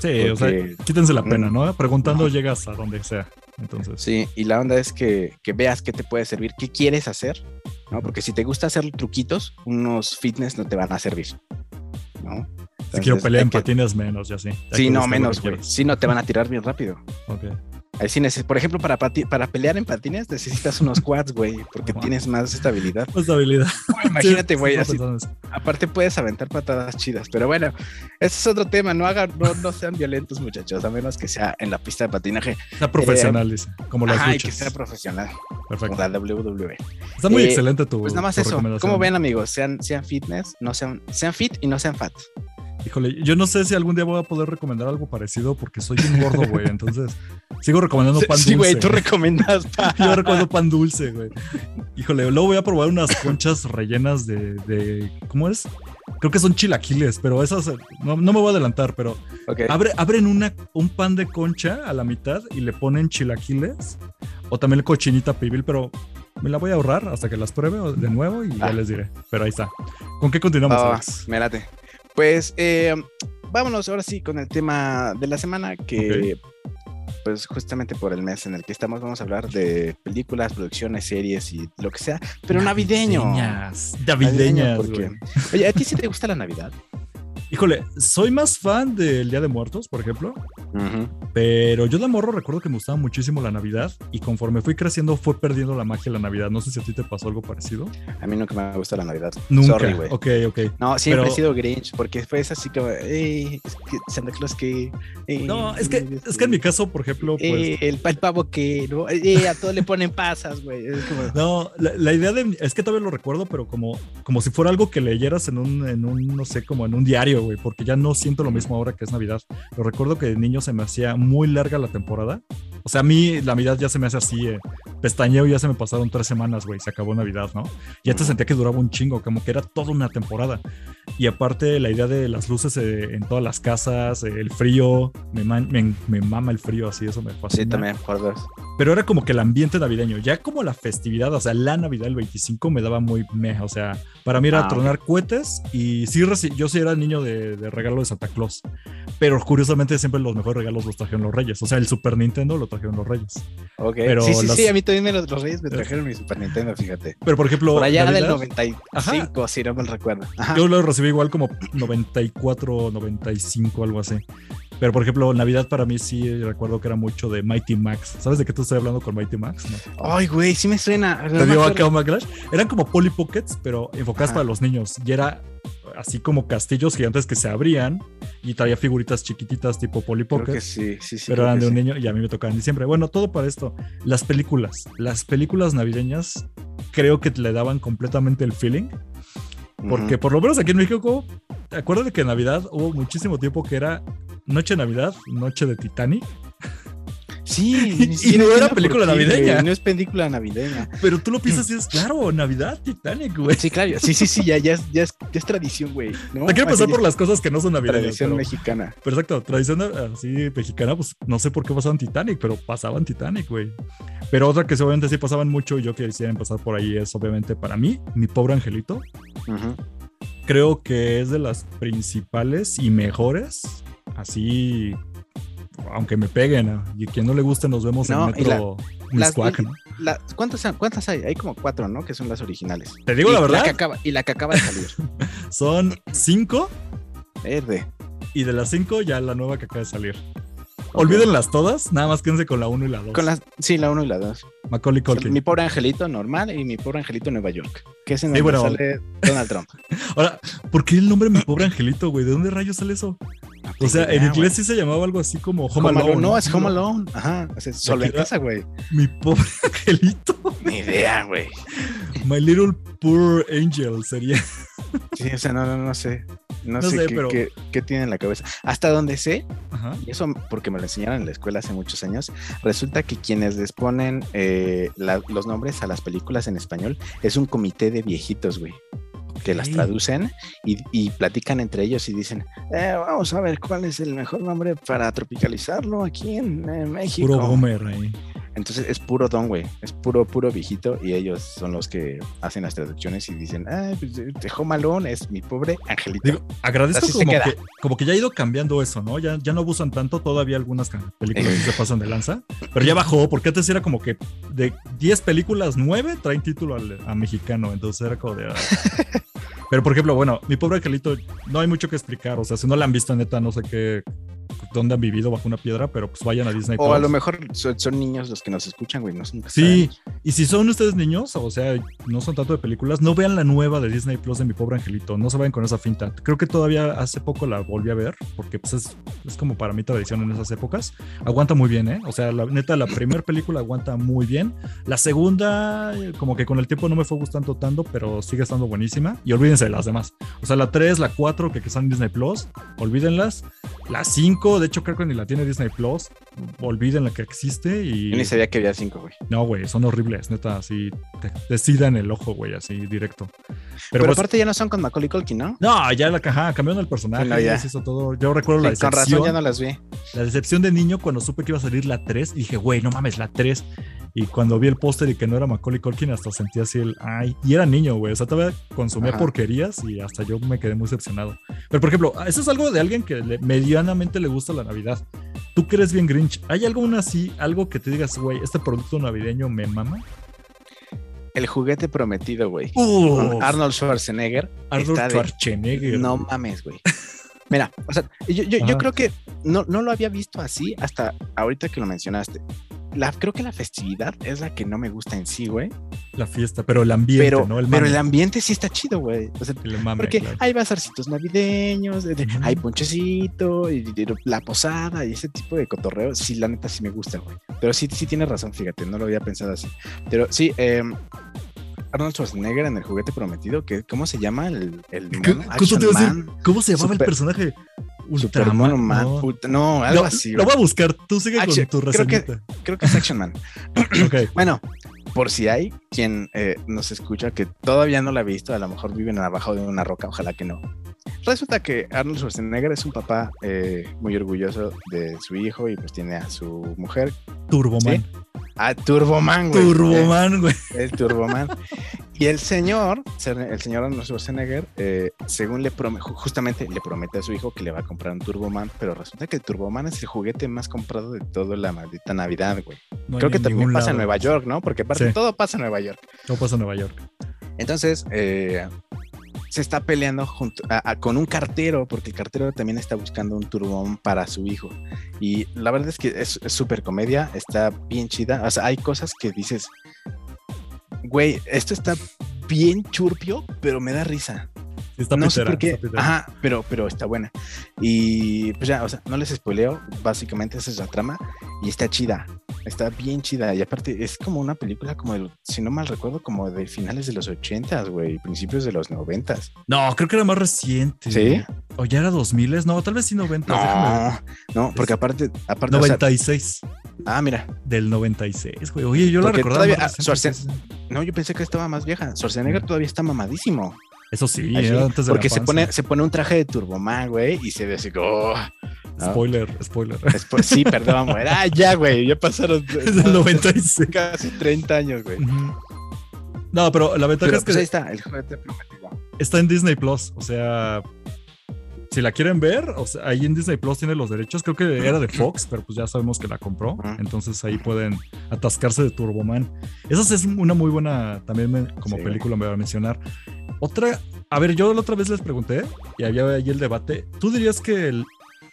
Sí, o sea, quítense la pena. ¿no? Preguntando llegas a donde sea. Entonces, Sí, y la onda es que, que veas qué te puede servir, qué quieres hacer, ¿no? Porque si te gusta hacer truquitos, unos fitness no te van a servir, ¿no? si quiero Entonces, pelear en que- patines, menos, ya sí. Hay Sí, no, menos, güey. Sí, no te van a tirar bien rápido. Ok. Ahí sí por ejemplo, para, para pelear en patines necesitas unos quads, güey, porque tienes más estabilidad. Pues habilidad. Imagínate, güey, sí, así. Aparte puedes aventar patadas chidas, pero bueno, ese es otro tema. No hagan, no, no sean violentos, muchachos, a menos que sea en la pista de patinaje. Sea profesional, dice. Como las Ajá, y luchas. que sea profesional, como Perfecto. la WWE. Está muy Eh, excelente tu. Pues nada más tu eso. ¿Cómo ven, amigos? Sean, sean fitness, no sean, sean fit y no sean fat. Híjole, yo no sé si algún día voy a poder recomendar algo parecido porque soy un gordo, güey. Entonces, sigo recomendando pan sí, dulce. güey, tú recomiendas. pa- Yo recuerdo pan dulce, güey. Híjole, luego voy a probar unas conchas rellenas de, de- ¿cómo es? Creo que son chilaquiles, pero esas eh, no, no me voy a adelantar, pero abre, abren una, un pan de concha a la mitad y le ponen chilaquiles o también cochinita pibil, pero me la voy a ahorrar hasta que las pruebe de nuevo y ya Ah. les diré. Pero ahí está. ¿Con qué continuamos? Alex? me late. Pues eh, vámonos ahora sí con el tema de la semana que pues justamente por el mes en el que estamos vamos a hablar de películas, producciones, series y lo que sea, pero navideño. Navideñas. Navideño, Navideñas, porque-. Oye, ¿a ti sí te gusta la Navidad? Híjole, soy más fan del Día de Muertos, por ejemplo. Pero yo de morro recuerdo que me gustaba muchísimo la Navidad y conforme fui creciendo fue perdiendo la magia de la Navidad. No sé si a ti te pasó algo parecido. A mí nunca me gusta la Navidad. Nunca. Sorry, güey. ok, ok. No, siempre Pero- he sido Grinch, porque fue así como, "Ey, es que Santa Claus que... No, es que, es que en mi caso, por ejemplo, pues... eh, el, el pavo que, ¿no? Eh, a todo le ponen pasas, güey. Como, No, la, la idea de... Es que todavía lo recuerdo, pero como, como si fuera algo que leyeras en un, en un, no sé, como en un diario, güey, porque ya no siento lo mismo ahora que es Navidad. Lo recuerdo que de niño se me hacía muy larga la temporada. O sea, a mí la Navidad ya se me hace así, eh, pestañeo y ya se me pasaron tres semanas, güey, se acabó Navidad, ¿no? Y antes sentía que duraba un chingo, como que era toda una temporada. Y aparte la idea de las luces eh, en todas las casas, eh, el frío, me, man- me, me mama el frío, así, eso me fascina. sí, también, por dos. Pero era como que el ambiente navideño, ya como la festividad, o sea, la Navidad del 25 me daba muy meh, o sea, para mí era Ah, tronar cohetes y sí, yo sí era niño de, de regalo de Santa Claus, pero curiosamente siempre los mejores regalos los trajeron los reyes, o sea, el Super Nintendo lo trajeron los reyes. Ok. Pero sí, sí, las- sí, a mí también me los, los Reyes me trajeron mi Super Nintendo, fíjate. Pero por ejemplo, Por allá del Navidad, 95, si no me recuerdo. Ajá. yo lo recibí igual como 94, 95, algo así. Pero por ejemplo, Navidad para mí sí recuerdo que era mucho de Mighty Max. ¿Sabes de qué te estoy hablando con Mighty Max? No. Ay, güey, sí me suena. No ¿Te dio acá un? Eran como Polly Pockets, pero enfocadas Ajá. para los niños. Y era así como castillos gigantes que se abrían y traía figuritas chiquititas tipo Polly Pockets. sí, sí, sí. pero eran de un niño y a mí me tocaban en diciembre. Bueno, todo para esto. Las películas. Las películas navideñas creo que le daban completamente el feeling. Porque por lo menos aquí en México, acuérdate que en Navidad hubo muchísimo tiempo que era Noche de Navidad, Noche de Titanic. Sí, Y no era película qué, navideña. güey, No es película navideña. Pero tú lo piensas y es claro, Navidad, Titanic, güey. Sí, claro. Sí, sí, sí, ya, ya, es, ya, es, ya es tradición, güey. ¿no? Te quiero pasar por las cosas que no son navideñas. Tradición Pero, mexicana. pero exacto, tradición así mexicana, pues no sé por qué pasaban Titanic, pero pasaban Titanic, güey. Pero otra que obviamente sí pasaban mucho y yo quisiera empezar por ahí es obviamente para mí, mi pobre angelito. Creo que es de las principales y mejores. Así, aunque me peguen, ¿no? y quien no le guste, nos vemos No, en la- Metro Miscuac, ¿no? La- ¿cuántas, ¿Cuántas hay? Hay como cuatro, ¿no? Que son las originales. Te digo Y la verdad, que acaba, y la que acaba de salir. son cinco Verde. y de las cinco ya la nueva que acaba de salir. Olvídenlas todas, nada más quédense con la uno y la dos. Con las, sí, la uno y la dos. Macaulay Culkin. Mi pobre angelito normal y mi pobre angelito Nueva York. Que es en Sí, donde bueno. sale Donald Trump. Ahora, ¿por qué el nombre Mi Pobre Angelito, güey? ¿De dónde rayos sale eso? O sea, en inglés sí se llamaba algo así como Home, Alone. Alone, no, es Home Alone. Ajá. O sea, solo en casa, güey. Mi Pobre Angelito. Ni idea, güey. My Little Poor Angel sería. Sí, o sea, no, no, no sé. No, No sé, sé, qué, pero- qué- qué tiene en la cabeza. Hasta donde sé, Ajá. y eso porque me lo enseñaron en la escuela hace muchos años, resulta que quienes les ponen eh, la- los nombres a las películas en español es un comité de viejitos, güey. Que las traducen y, y platican entre ellos y dicen, "Eh, vamos a ver cuál es el mejor nombre para tropicalizarlo aquí en, en México. Puro boomer ahí. Entonces es puro don, güey. Es puro, puro viejito. Y ellos son los que hacen las traducciones y dicen, ah, pues dejó malón, es mi pobre angelito. Digo, agradezco Así como que, como que ya ha ido cambiando eso, ¿no? Ya, ya no abusan tanto, todavía algunas películas sí se pasan de lanza, pero ya bajó, porque antes era como que de 10 películas, 9 traen título al- a mexicano, entonces era como de... ah. Pero por ejemplo, bueno, mi pobre angelito, no hay mucho que explicar, o sea, si no la han visto neta, no sé qué, dónde han vivido bajo una piedra, pero pues vayan a Disney. O a lo mejor son, son niños los que nos escuchan, güey. No son Sí, y si son ustedes niños, o sea, no son tanto de películas, no vean la nueva de Disney Plus de mi pobre angelito, no se vayan con esa finta. Creo que todavía hace poco la volví a ver, porque pues es, es como para mí tradición en esas épocas. Aguanta muy bien, ¿eh? O sea, la neta, la primera película aguanta muy bien. La segunda, como que con el tiempo no me fue gustando tanto, pero sigue estando buenísima. Y olvídense de las demás. O sea, la 3, la 4, que, que están en Disney Plus, olvídenlas. La 5, de hecho, creo que ni la tiene Disney Plus. Olviden la que existe y. Yo ni sabía que había cinco, güey. No, güey, son horribles, neta, así te decidan el ojo, güey, así directo. Pero, Pero, pues, aparte ya no son con Macaulay Culkin, ¿no? no, ya la caja, cambiaron el personaje, Bueno, ya. ya se hizo todo. Yo recuerdo la Sí, con razón decepción, ya no las vi. la decepción de niño cuando supe que iba a salir la 3 y dije, güey, no mames, la 3. Y cuando vi el póster y que no era Macaulay Culkin, hasta sentí así el, ay, y era niño, güey, o sea, todavía consumía Ajá. porquerías y hasta yo me quedé muy decepcionado. Pero, por ejemplo, eso es algo de alguien que medianamente le gusta la Navidad. Tú que eres bien Grinch, ¿hay algo así, algo que te digas, güey, este producto navideño me mama? El juguete prometido, güey. Arnold Schwarzenegger. Arnold de- Schwarzenegger. No mames, güey. Mira, o sea, yo, yo, yo creo que no, no lo había visto así hasta ahorita que lo mencionaste. La, creo que la festividad es la que no me gusta en sí, güey. La fiesta, pero el ambiente, Pero, ¿no? El pero el ambiente sí está chido, güey. O sea, mame, porque claro. hay bazarcitos navideños, de- hay ponchecito, y, y la posada y ese tipo de cotorreo. Sí, la neta sí me gusta, güey. Pero sí, sí tienes razón, fíjate, no lo había pensado así. Pero sí, eh, Arnold Schwarzenegger en el juguete prometido, que, ¿cómo se llama? El, el ¿Cómo se llamaba Super- el personaje? Ultraman, Mono Man, no. ultra- no, algo así. Lo voy a buscar, tú sigue Action- con tu creo que-. Creo que es Action Man. Bueno, por si hay quien eh, nos escucha que todavía no la ha visto, a lo mejor viven abajo de una roca, ojalá que no. Resulta que Arnold Schwarzenegger es un papá eh, muy orgulloso de su hijo y pues tiene a su mujer, Turboman. a Turboman, güey. Turboman, güey. El Turboman. y el señor, el señor Arnold Schwarzenegger, eh, según le promete, justamente le promete a su hijo que le va a comprar un Turboman, pero resulta que el Turboman es el juguete más comprado de toda la maldita Navidad, güey. No Creo que también pasa en. Nueva York, ¿no? Porque aparte Sí. todo pasa en Nueva York. No pasa en Nueva York. Entonces, eh, se está peleando junto a- a- con un cartero, porque el cartero también está buscando un turbón para su hijo. Y la verdad es que es súper comedia, está bien chida. O sea, hay cosas que dices, güey, esto está bien churpio, pero me da risa. Está no sé pitera, por qué. Ajá, pero, pero está buena. Y pues ya, o sea, no les spoileo, básicamente esa es la trama. Y está chida, está bien chida. Y aparte, es como una película como, de, si no mal recuerdo, como de finales de los 80, güey, principios de los 90. No, creo que era más reciente. ¿Sí? O ya era 2000, no, tal vez sí 90. déjame No, no, porque aparte, aparte, o sea, 96. ah, mira, Del 96, güey. Oye, yo la Porque recordaba. todavía- ah, no, yo pensé que estaba más vieja. Schwarzenegger Mm. todavía está mamadísimo. Eso sí, Así, era antes de porque la se pone, se pone un traje de Turboman, güey, y se ve así como, oh, ¿no? Spoiler, spoiler. Después, sí, perdón, güey. Ah, ya, güey, ya pasaron es del 96. casi 30 años, güey. No, pero la ventaja Pero es que pues ahí está, el juguete prometido. está en Disney Plus. O sea, si la quieren ver, o sea, ahí en Disney Plus tiene los derechos. Creo que era de Fox, pero pues ya sabemos que la compró. Entonces ahí pueden atascarse de Turboman. Esa es una muy buena también me- como Sí, película, me voy a mencionar. Otra, a ver, yo la otra vez les pregunté y había ahí el debate. ¿Tú dirías que el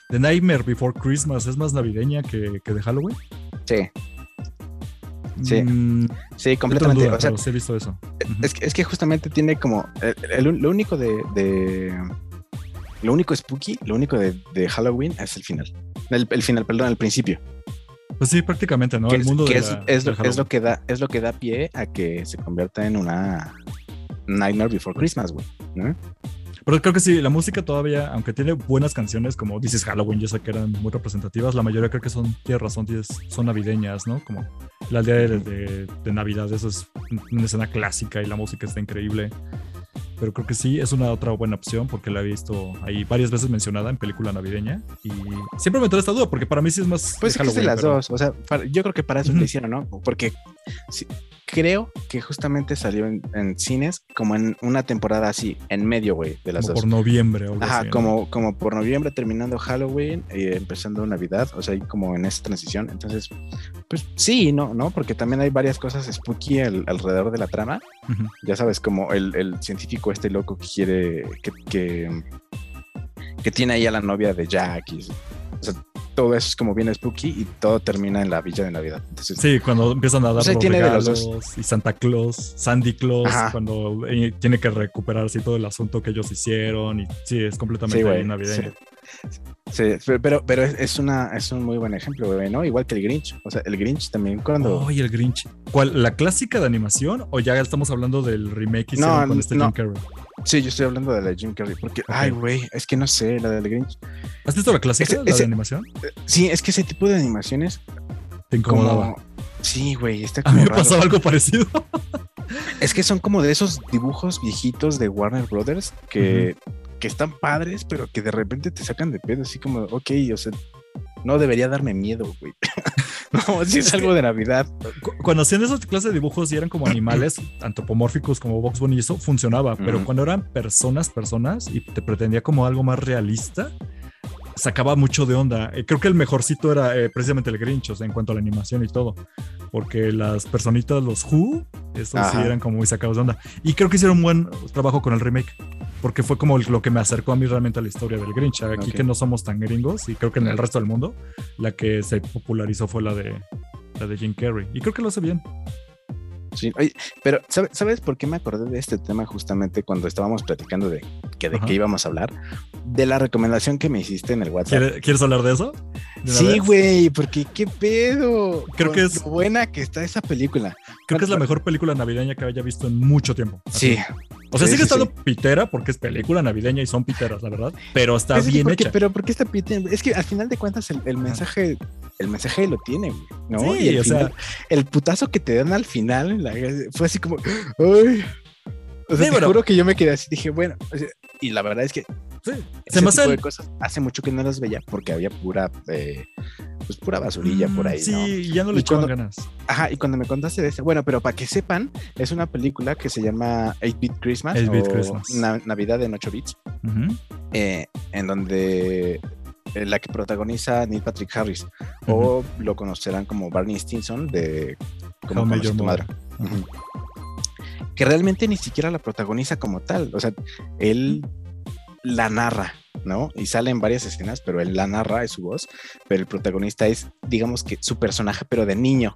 The Nightmare Before Christmas es más navideña que, que de Halloween? Sí, Sí, Mm, sí, completamente. duda, o sea, pero sí he visto eso. Es que, es que justamente tiene como. el- el- lo único de, de- Lo único spooky, lo único de, de Halloween es el final. El, el final, perdón, el principio. Pues sí, prácticamente, ¿no? que El mundo que de es, la- es lo que da, es lo que da pie a que se convierta en una Nightmare Before Christmas, güey. ¿no? Pero creo que sí, la música todavía, aunque tiene buenas canciones como is Halloween, yo sé que eran muy representativas, la mayoría creo que son, tiene razón, tienes- son navideñas, ¿no? Como la aldea de, de- de Navidad, eso es una escena clásica y la música está increíble. Pero creo que sí es una otra buena opción porque la he visto ahí varias veces mencionada en película navideña y siempre me trae esta duda porque para mí sí es más. Pues es de las dos, o sea, yo creo que para eso lo hicieron, ¿no? Porque creo que justamente salió en, cines como en una temporada así, en medio, güey, de las como dos. Por noviembre, o Ajá, como, como por noviembre terminando Halloween y empezando Navidad, o sea, ahí como en esa transición. Entonces, pues sí, no, ¿no? Porque también hay varias cosas spooky alrededor de la trama. Ya sabes, como el, el, científico este loco que quiere, que, que, que, tiene ahí a la novia de Jack. Y, o sea, todo eso es como bien spooky y todo termina en la villa de Navidad. sí, cuando empiezan a dar los regalos y Santa Claus, Sandy Claus, cuando eh, tiene que recuperarse todo el asunto que ellos hicieron y sí, es completamente navideño. Sí. Pero, pero es, una, es un muy buen ejemplo, ¿no? Igual que el Grinch. O sea, el Grinch también cuando... Oh, el Grinch. ¿Cuál? ¿La clásica de animación o ya estamos hablando del remake que no, con este Jim Carrey? Sí, yo estoy hablando de la Jim Carrey, porque, ay, güey, es que no sé, la del Grinch. ¿Has visto la clásica, la de animación? Eh, sí, es que ese tipo de animaciones. Te incomodaba. sí, güey, está como. A mí me pasaba algo parecido. es que son como de esos dibujos viejitos de Warner Brothers que, que están padres, pero que de repente te sacan de pedo, así como, ok, o sea, no debería darme miedo, güey. no, si es algo de Navidad. Cuando hacían esas clases de dibujos y eran como animales antropomórficos como Box Bunny y eso funcionaba, pero cuando eran personas, personas y te pretendía como algo más realista, sacaba mucho de onda. Eh, creo que el mejorcito era eh, precisamente el Grinch, o sea, en cuanto a la animación y todo. Porque las personitas, los Who, estos sí eran como muy sacados de onda. Y creo que hicieron un buen trabajo con el remake. Porque fue como lo que me acercó a mí realmente a la historia del Grinch. Aquí que no somos tan gringos, y creo que en el resto del mundo, la que se popularizó fue la de, la de Jim Carrey. Y creo que lo hace bien. Sí, pero ¿sabes por qué me acordé de este tema justamente cuando estábamos platicando de, que de qué íbamos a hablar? De la recomendación que me hiciste en el WhatsApp. ¿Quieres hablar de eso? sí, güey, porque qué pedo. Creo que es buena que está esa película. Creo que es la mejor película navideña que haya visto en mucho tiempo. Sí. O sea, sigue estando pitera porque es película navideña y son piteras, la verdad. Pero está bien hecha. Pero ¿por qué está pitera? Es que al final de cuentas el, mensaje, el mensaje lo tiene, ¿no? Sí, y o sea, el putazo que te dan al final fue así como, ay. O sea, te juro que yo me quedé así, dije, bueno, y la verdad es que sí, se me cosas hace mucho que no las veía porque había pura, eh, pues pura basurilla por ahí. Sí, ya no le echaban ganas. Ajá, y cuando me contaste de eso, bueno, pero para que sepan, es una película que se llama 8-Bit Christmas. 8-Bit Christmas. Navidad en 8 bits. Eh, en donde eh, la que protagoniza Neil Patrick Harris, o lo conocerán como Barney Stinson de Como Major Madre que realmente ni siquiera la protagoniza como tal. O sea, él la narra, ¿no? Y sale en varias escenas, pero él la narra, es su voz, pero el protagonista es, digamos que su personaje, pero de niño.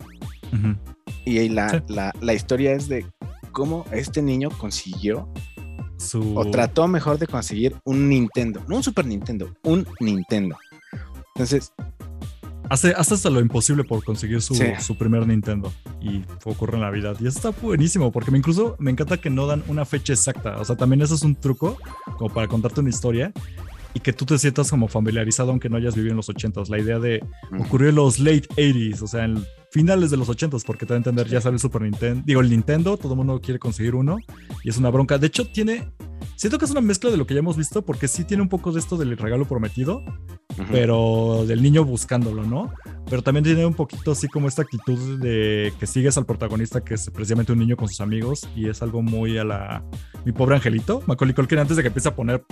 Y ahí la, la, historia es de cómo este niño consiguió su... o trató mejor de conseguir un Nintendo, no un Super Nintendo, un Nintendo. Entonces, Hace, hasta lo imposible por conseguir su, su, primer Nintendo y ocurre en Navidad. Y eso está buenísimo porque me incluso me encanta que no dan una fecha exacta. O sea, también eso es un truco como para contarte una historia y que tú te sientas como familiarizado aunque no hayas vivido en los 80s. La idea de ocurrió en los late 80s, o sea, en finales de los 80s, porque te va a entender, ya sale el Super Nintendo, digo, el Nintendo, todo el mundo quiere conseguir uno y es una bronca. De hecho, tiene Siento que es una mezcla de lo que ya hemos visto, porque sí tiene un poco de esto del regalo prometido, pero del niño buscándolo, ¿no? Pero también tiene un poquito así como esta actitud de que sigues al protagonista, que es precisamente un niño con sus amigos, y es algo muy a la. Mi pobre angelito, Macaulay Culkin, antes de que empiece a poner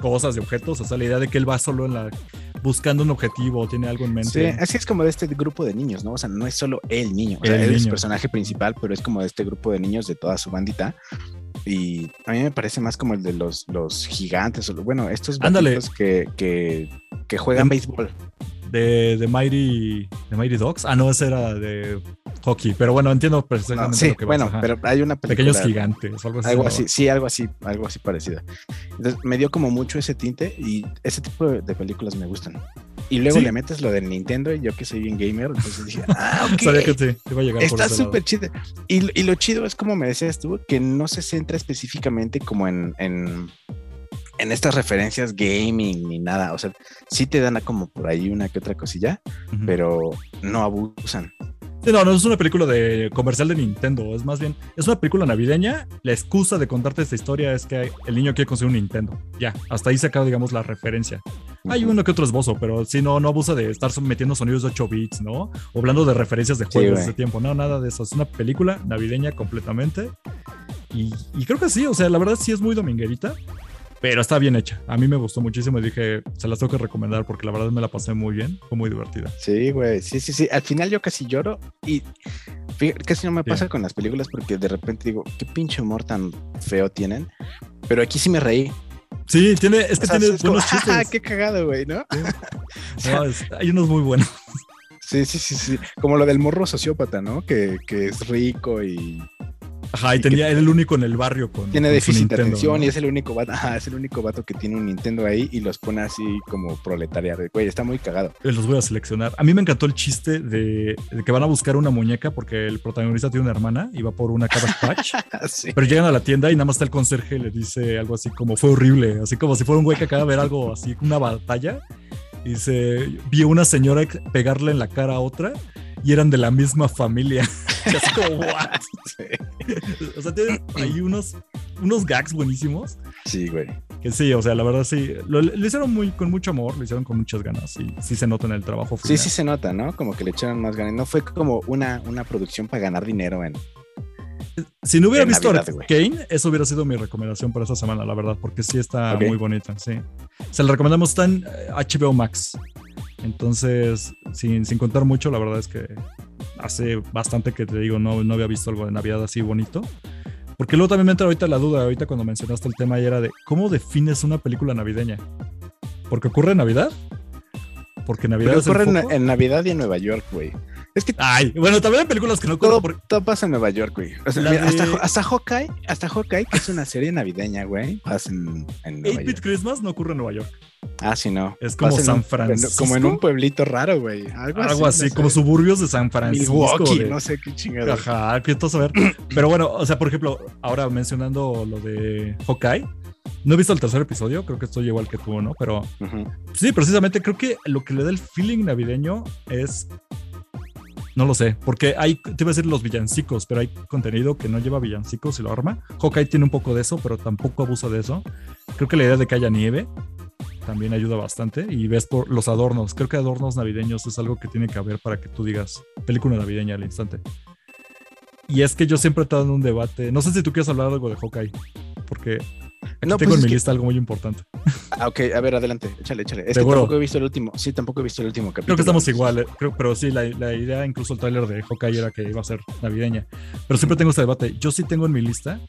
cosas y objetos, o sea, la idea de que él va solo en la buscando un objetivo, tiene algo en mente. Sí, así es como de este grupo de niños, ¿no? O sea, no es solo el niño, o sea, es el personaje principal, pero es como de este grupo de niños de toda su bandita. Y a mí me parece más como el de los, los gigantes, bueno, estos que, que, que, juegan béisbol. De, de, Mighty, de Mighty Dogs. Ah, no, ese era de hockey, pero bueno, entiendo perfectamente sí, lo que Bueno, pero hay una película. Pequeños gigantes, algo así. Algo así, sí, algo así, algo así parecido. Entonces me dio como mucho ese tinte y ese tipo de películas me gustan. Y luego le metes lo del Nintendo y yo que soy bien gamer, entonces dije, ah, ok. Sabía que sí, iba a llegar Está súper chido. Y, y, lo chido es como me decías tú, que no se centra específicamente como en, en, en, estas referencias gaming ni nada. O sea, sí te dan como por ahí una que otra cosilla, pero no abusan. Sí, no, no es una película de comercial de Nintendo, es más bien, es una película navideña. La excusa de contarte esta historia es que el niño quiere conseguir un Nintendo. Ya, hasta ahí se acaba, digamos, la referencia. Hay uno que otro esbozo, pero si no, no abusa de estar metiendo sonidos de 8 bits, ¿no? O hablando de referencias de juegos de ese tiempo. No, nada de eso. Es una película navideña completamente. Y, y, creo que sí, o sea, la verdad sí es muy dominguerita pero está bien hecha. A mí me gustó muchísimo y dije, se las tengo que recomendar porque la verdad me la pasé muy bien, fue muy divertida. Sí, güey, sí, sí, sí. Al final yo casi lloro y casi no me pasa con las películas porque de repente digo, qué pinche humor tan feo tienen. Pero aquí sí me reí. Sí, tiene, es que tiene buenos chistes. Ah, qué cagado, güey, ¿no? hay unos muy buenos. Sí, sí, sí, sí. Como lo del morro sociópata, ¿no? Que, que es rico y Ajá, y, tenía, era el único en el barrio con. Tiene déficit de atención y es el único vato, es el único vato que tiene un Nintendo ahí y los pone así como proletaria. Güey, está muy cagado. Los voy a seleccionar. A mí me encantó el chiste de, que van a buscar una muñeca porque el protagonista tiene una hermana y va por una Cabbage Patch. Pero llegan a la tienda y nada más está el conserje y le dice algo así como fue horrible, así como si fuera un güey que acaba de ver algo así, una batalla. Y se vio una señora pegarle en la cara a otra y eran de la misma familia. así como, ¿what? o sea, tienen ahí unos, unos gags buenísimos. Sí, güey. Que sí, o sea, la verdad sí. Lo, hicieron muy, con mucho amor, lo hicieron con muchas ganas y sí se nota en el trabajo. Sí, sí se nota, ¿no? Como que le echaron más ganas. No fue como una, una producción para ganar dinero en, si no hubiera visto Kane, eso hubiera sido mi recomendación para esta semana, la verdad, porque sí está muy bonita, sí. Se la recomendamos, está en HBO Max. Entonces, sin, sin contar mucho, la verdad es que hace bastante que te digo, no, no había visto algo de Navidad así bonito. Porque luego también me entra ahorita la duda, ahorita cuando mencionaste el tema, y era de cómo defines una película navideña. ¿Porque ocurre en Navidad? Porque Navidad ocurre en, Navidad y en Nueva York, güey. Es que. Ay, bueno, también hay películas que no. Todo, todo pasa en Nueva York, güey. hasta, hasta, Hawkeye, hasta Hawkeye, que es una serie navideña, güey, pasa en, en Nueva 8-Bit Christmas no ocurre en Nueva York. Ah, sí, no. Es como San Francisco. Como en un pueblito raro, güey. Algo, así, como suburbios de San Francisco. no sé qué chingada. Ajá, que a ver. Pero bueno, o sea, por ejemplo, ahora mencionando lo de Hawkeye. No he visto el tercer episodio, creo que estoy igual que tú, ¿no? Pero sí, precisamente creo que lo que le da el feeling navideño es no lo sé, porque hay, te iba a decir los villancicos, pero hay contenido que no lleva villancicos y lo arma. Hawkeye tiene un poco de eso, pero tampoco abusa de eso. Creo que la idea de que haya nieve también ayuda bastante y ves por los adornos. Creo que adornos navideños es algo que tiene que haber para que tú digas película navideña al instante. Y es que yo siempre he estado en un debate. No sé si tú quieres hablar algo de Hawkeye, porque no, tengo pues en mi lista algo muy importante. Ah, ok, a ver, adelante, échale, échale. Es que tampoco he visto el último, sí, tampoco he visto el último capítulo. Creo que estamos igual, eh, creo, pero sí, la, la, idea, incluso el tráiler de Hawkeye era que iba a ser navideña. Pero siempre tengo este debate. Yo sí tengo en mi lista,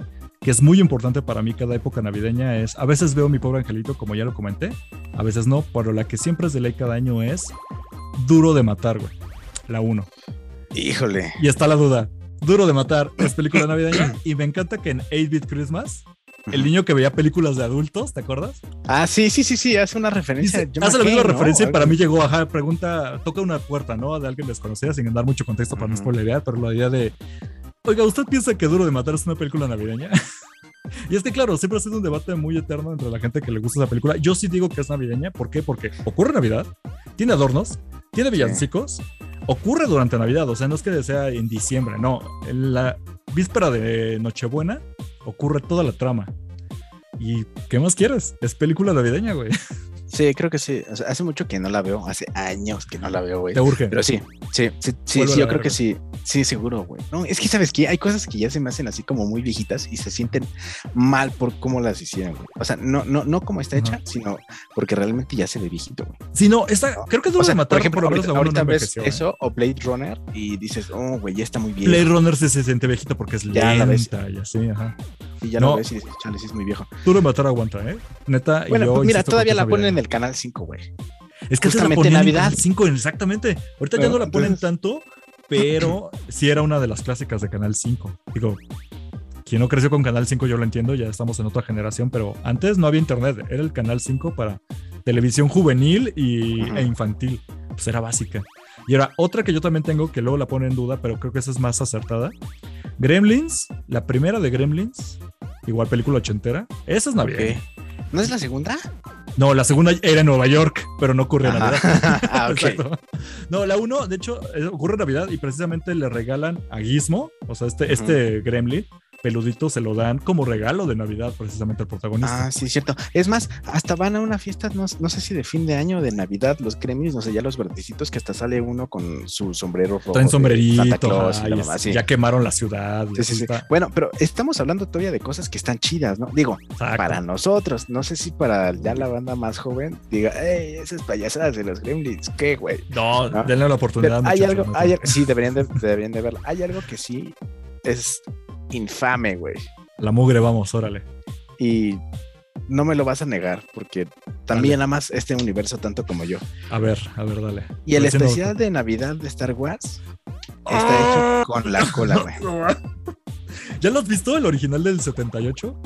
que es muy importante para mí cada época navideña, es, a veces veo mi pobre angelito, como ya lo comenté, a veces no, pero la que siempre es de ley cada año es Duro de Matar, güey. La 1. Híjole. Y está la duda. Duro de Matar es película navideña y me encanta que en 8-Bit Christmas el niño que veía películas de adultos, ¿te acuerdas? Ah, sí, sí, sí, sí, hace una referencia. hace la misma referencia y para mí llegó, ajá, pregunta, toca una puerta, ¿no? De alguien desconocida, sin dar mucho contexto para no spoilerear, pero la idea de, oiga, ¿usted piensa que Duro de Matar es una película navideña? y es que, claro, siempre ha sido un debate muy eterno entre la gente que le gusta esa película. Yo sí digo que es navideña, ¿por qué? Porque ocurre Navidad, tiene adornos, tiene villancicos, ocurre durante Navidad, o sea, no es que sea en diciembre, no, en la víspera de Nochebuena ocurre toda la trama. ¿Y qué más quieres? Es película navideña, güey. Sí, creo que sí. hace mucho que no la veo. Hace años que no la veo, güey. Te urge. Pero sí, sí, sí, sí, yo creo que sí. Sí, seguro, güey. No, es que sabes que hay cosas que ya se me hacen así como muy viejitas y se sienten mal por cómo las hicieron, güey. O sea, no, no, no como está hecha, sino porque realmente ya se ve viejito, güey. Sí, no, esta, creo que es o sea, matar, por ejemplo, por ahorita, ahorita ves ¿eh? eso o Blade Runner y dices, oh, güey, ya está muy bien. Blade Runner se, se siente viejito porque es ya lenta la ves. y así, ajá. Y ya no. lo ves y dices, chale, sí es muy viejo. Tú lo matar aguanta, ¿eh? Neta. Bueno, yo pues mira, todavía la ponen en el canal 5, güey. Es que se la ponen Navidad. 5, exactamente. Ahorita ya no la ponen tanto, pero sí era una de las clásicas de Canal 5. Digo, quien no creció con Canal 5 yo lo entiendo, ya estamos en otra generación, pero antes no había internet, era el Canal 5 para televisión juvenil y, e infantil. Pues era básica. Y ahora, otra que yo también tengo, que luego la pone en duda, pero creo que esa es más acertada. Gremlins, la primera de Gremlins, igual película ochentera. Esa es Navidad. ¿No es la segunda? No, la segunda era en Nueva York, pero no ocurre en Ajá. Navidad. Ah. No, la 1, de hecho, eh, ocurre en Navidad y precisamente le regalan a Gizmo, o sea, este, este gremlin peludito se lo dan como regalo de Navidad precisamente al protagonista. Ah, sí, cierto. Es más, hasta van a una fiesta, no, no sé si de fin de año o de Navidad, los gremios, no sé, ya los verdecitos, que hasta sale uno con su sombrero rojo. Traen sombrerito, Santa Claus y ajá, la y mamá, es- sí. ya quemaron la ciudad. Sí, sí, sí. Bueno, pero estamos hablando todavía de cosas que están chidas, ¿no? Digo, Exacto. para nosotros, no sé si para ya la banda más joven diga, hey, esas payasadas de los gremlins, ¿qué, güey? No, ¿no? denle la oportunidad. Pero hay algo, hay, sí, deberían de, deberían de verlo. Hay algo que sí es infame, güey. La mugre, vamos, órale. Y no me lo vas a negar, porque también amas este universo tanto como yo. A ver, a ver, dale. Y el Recién especial de Navidad de Star Wars está ¡Ah! hecho con la cola, güey. ¿Ya lo has visto, el original del 78?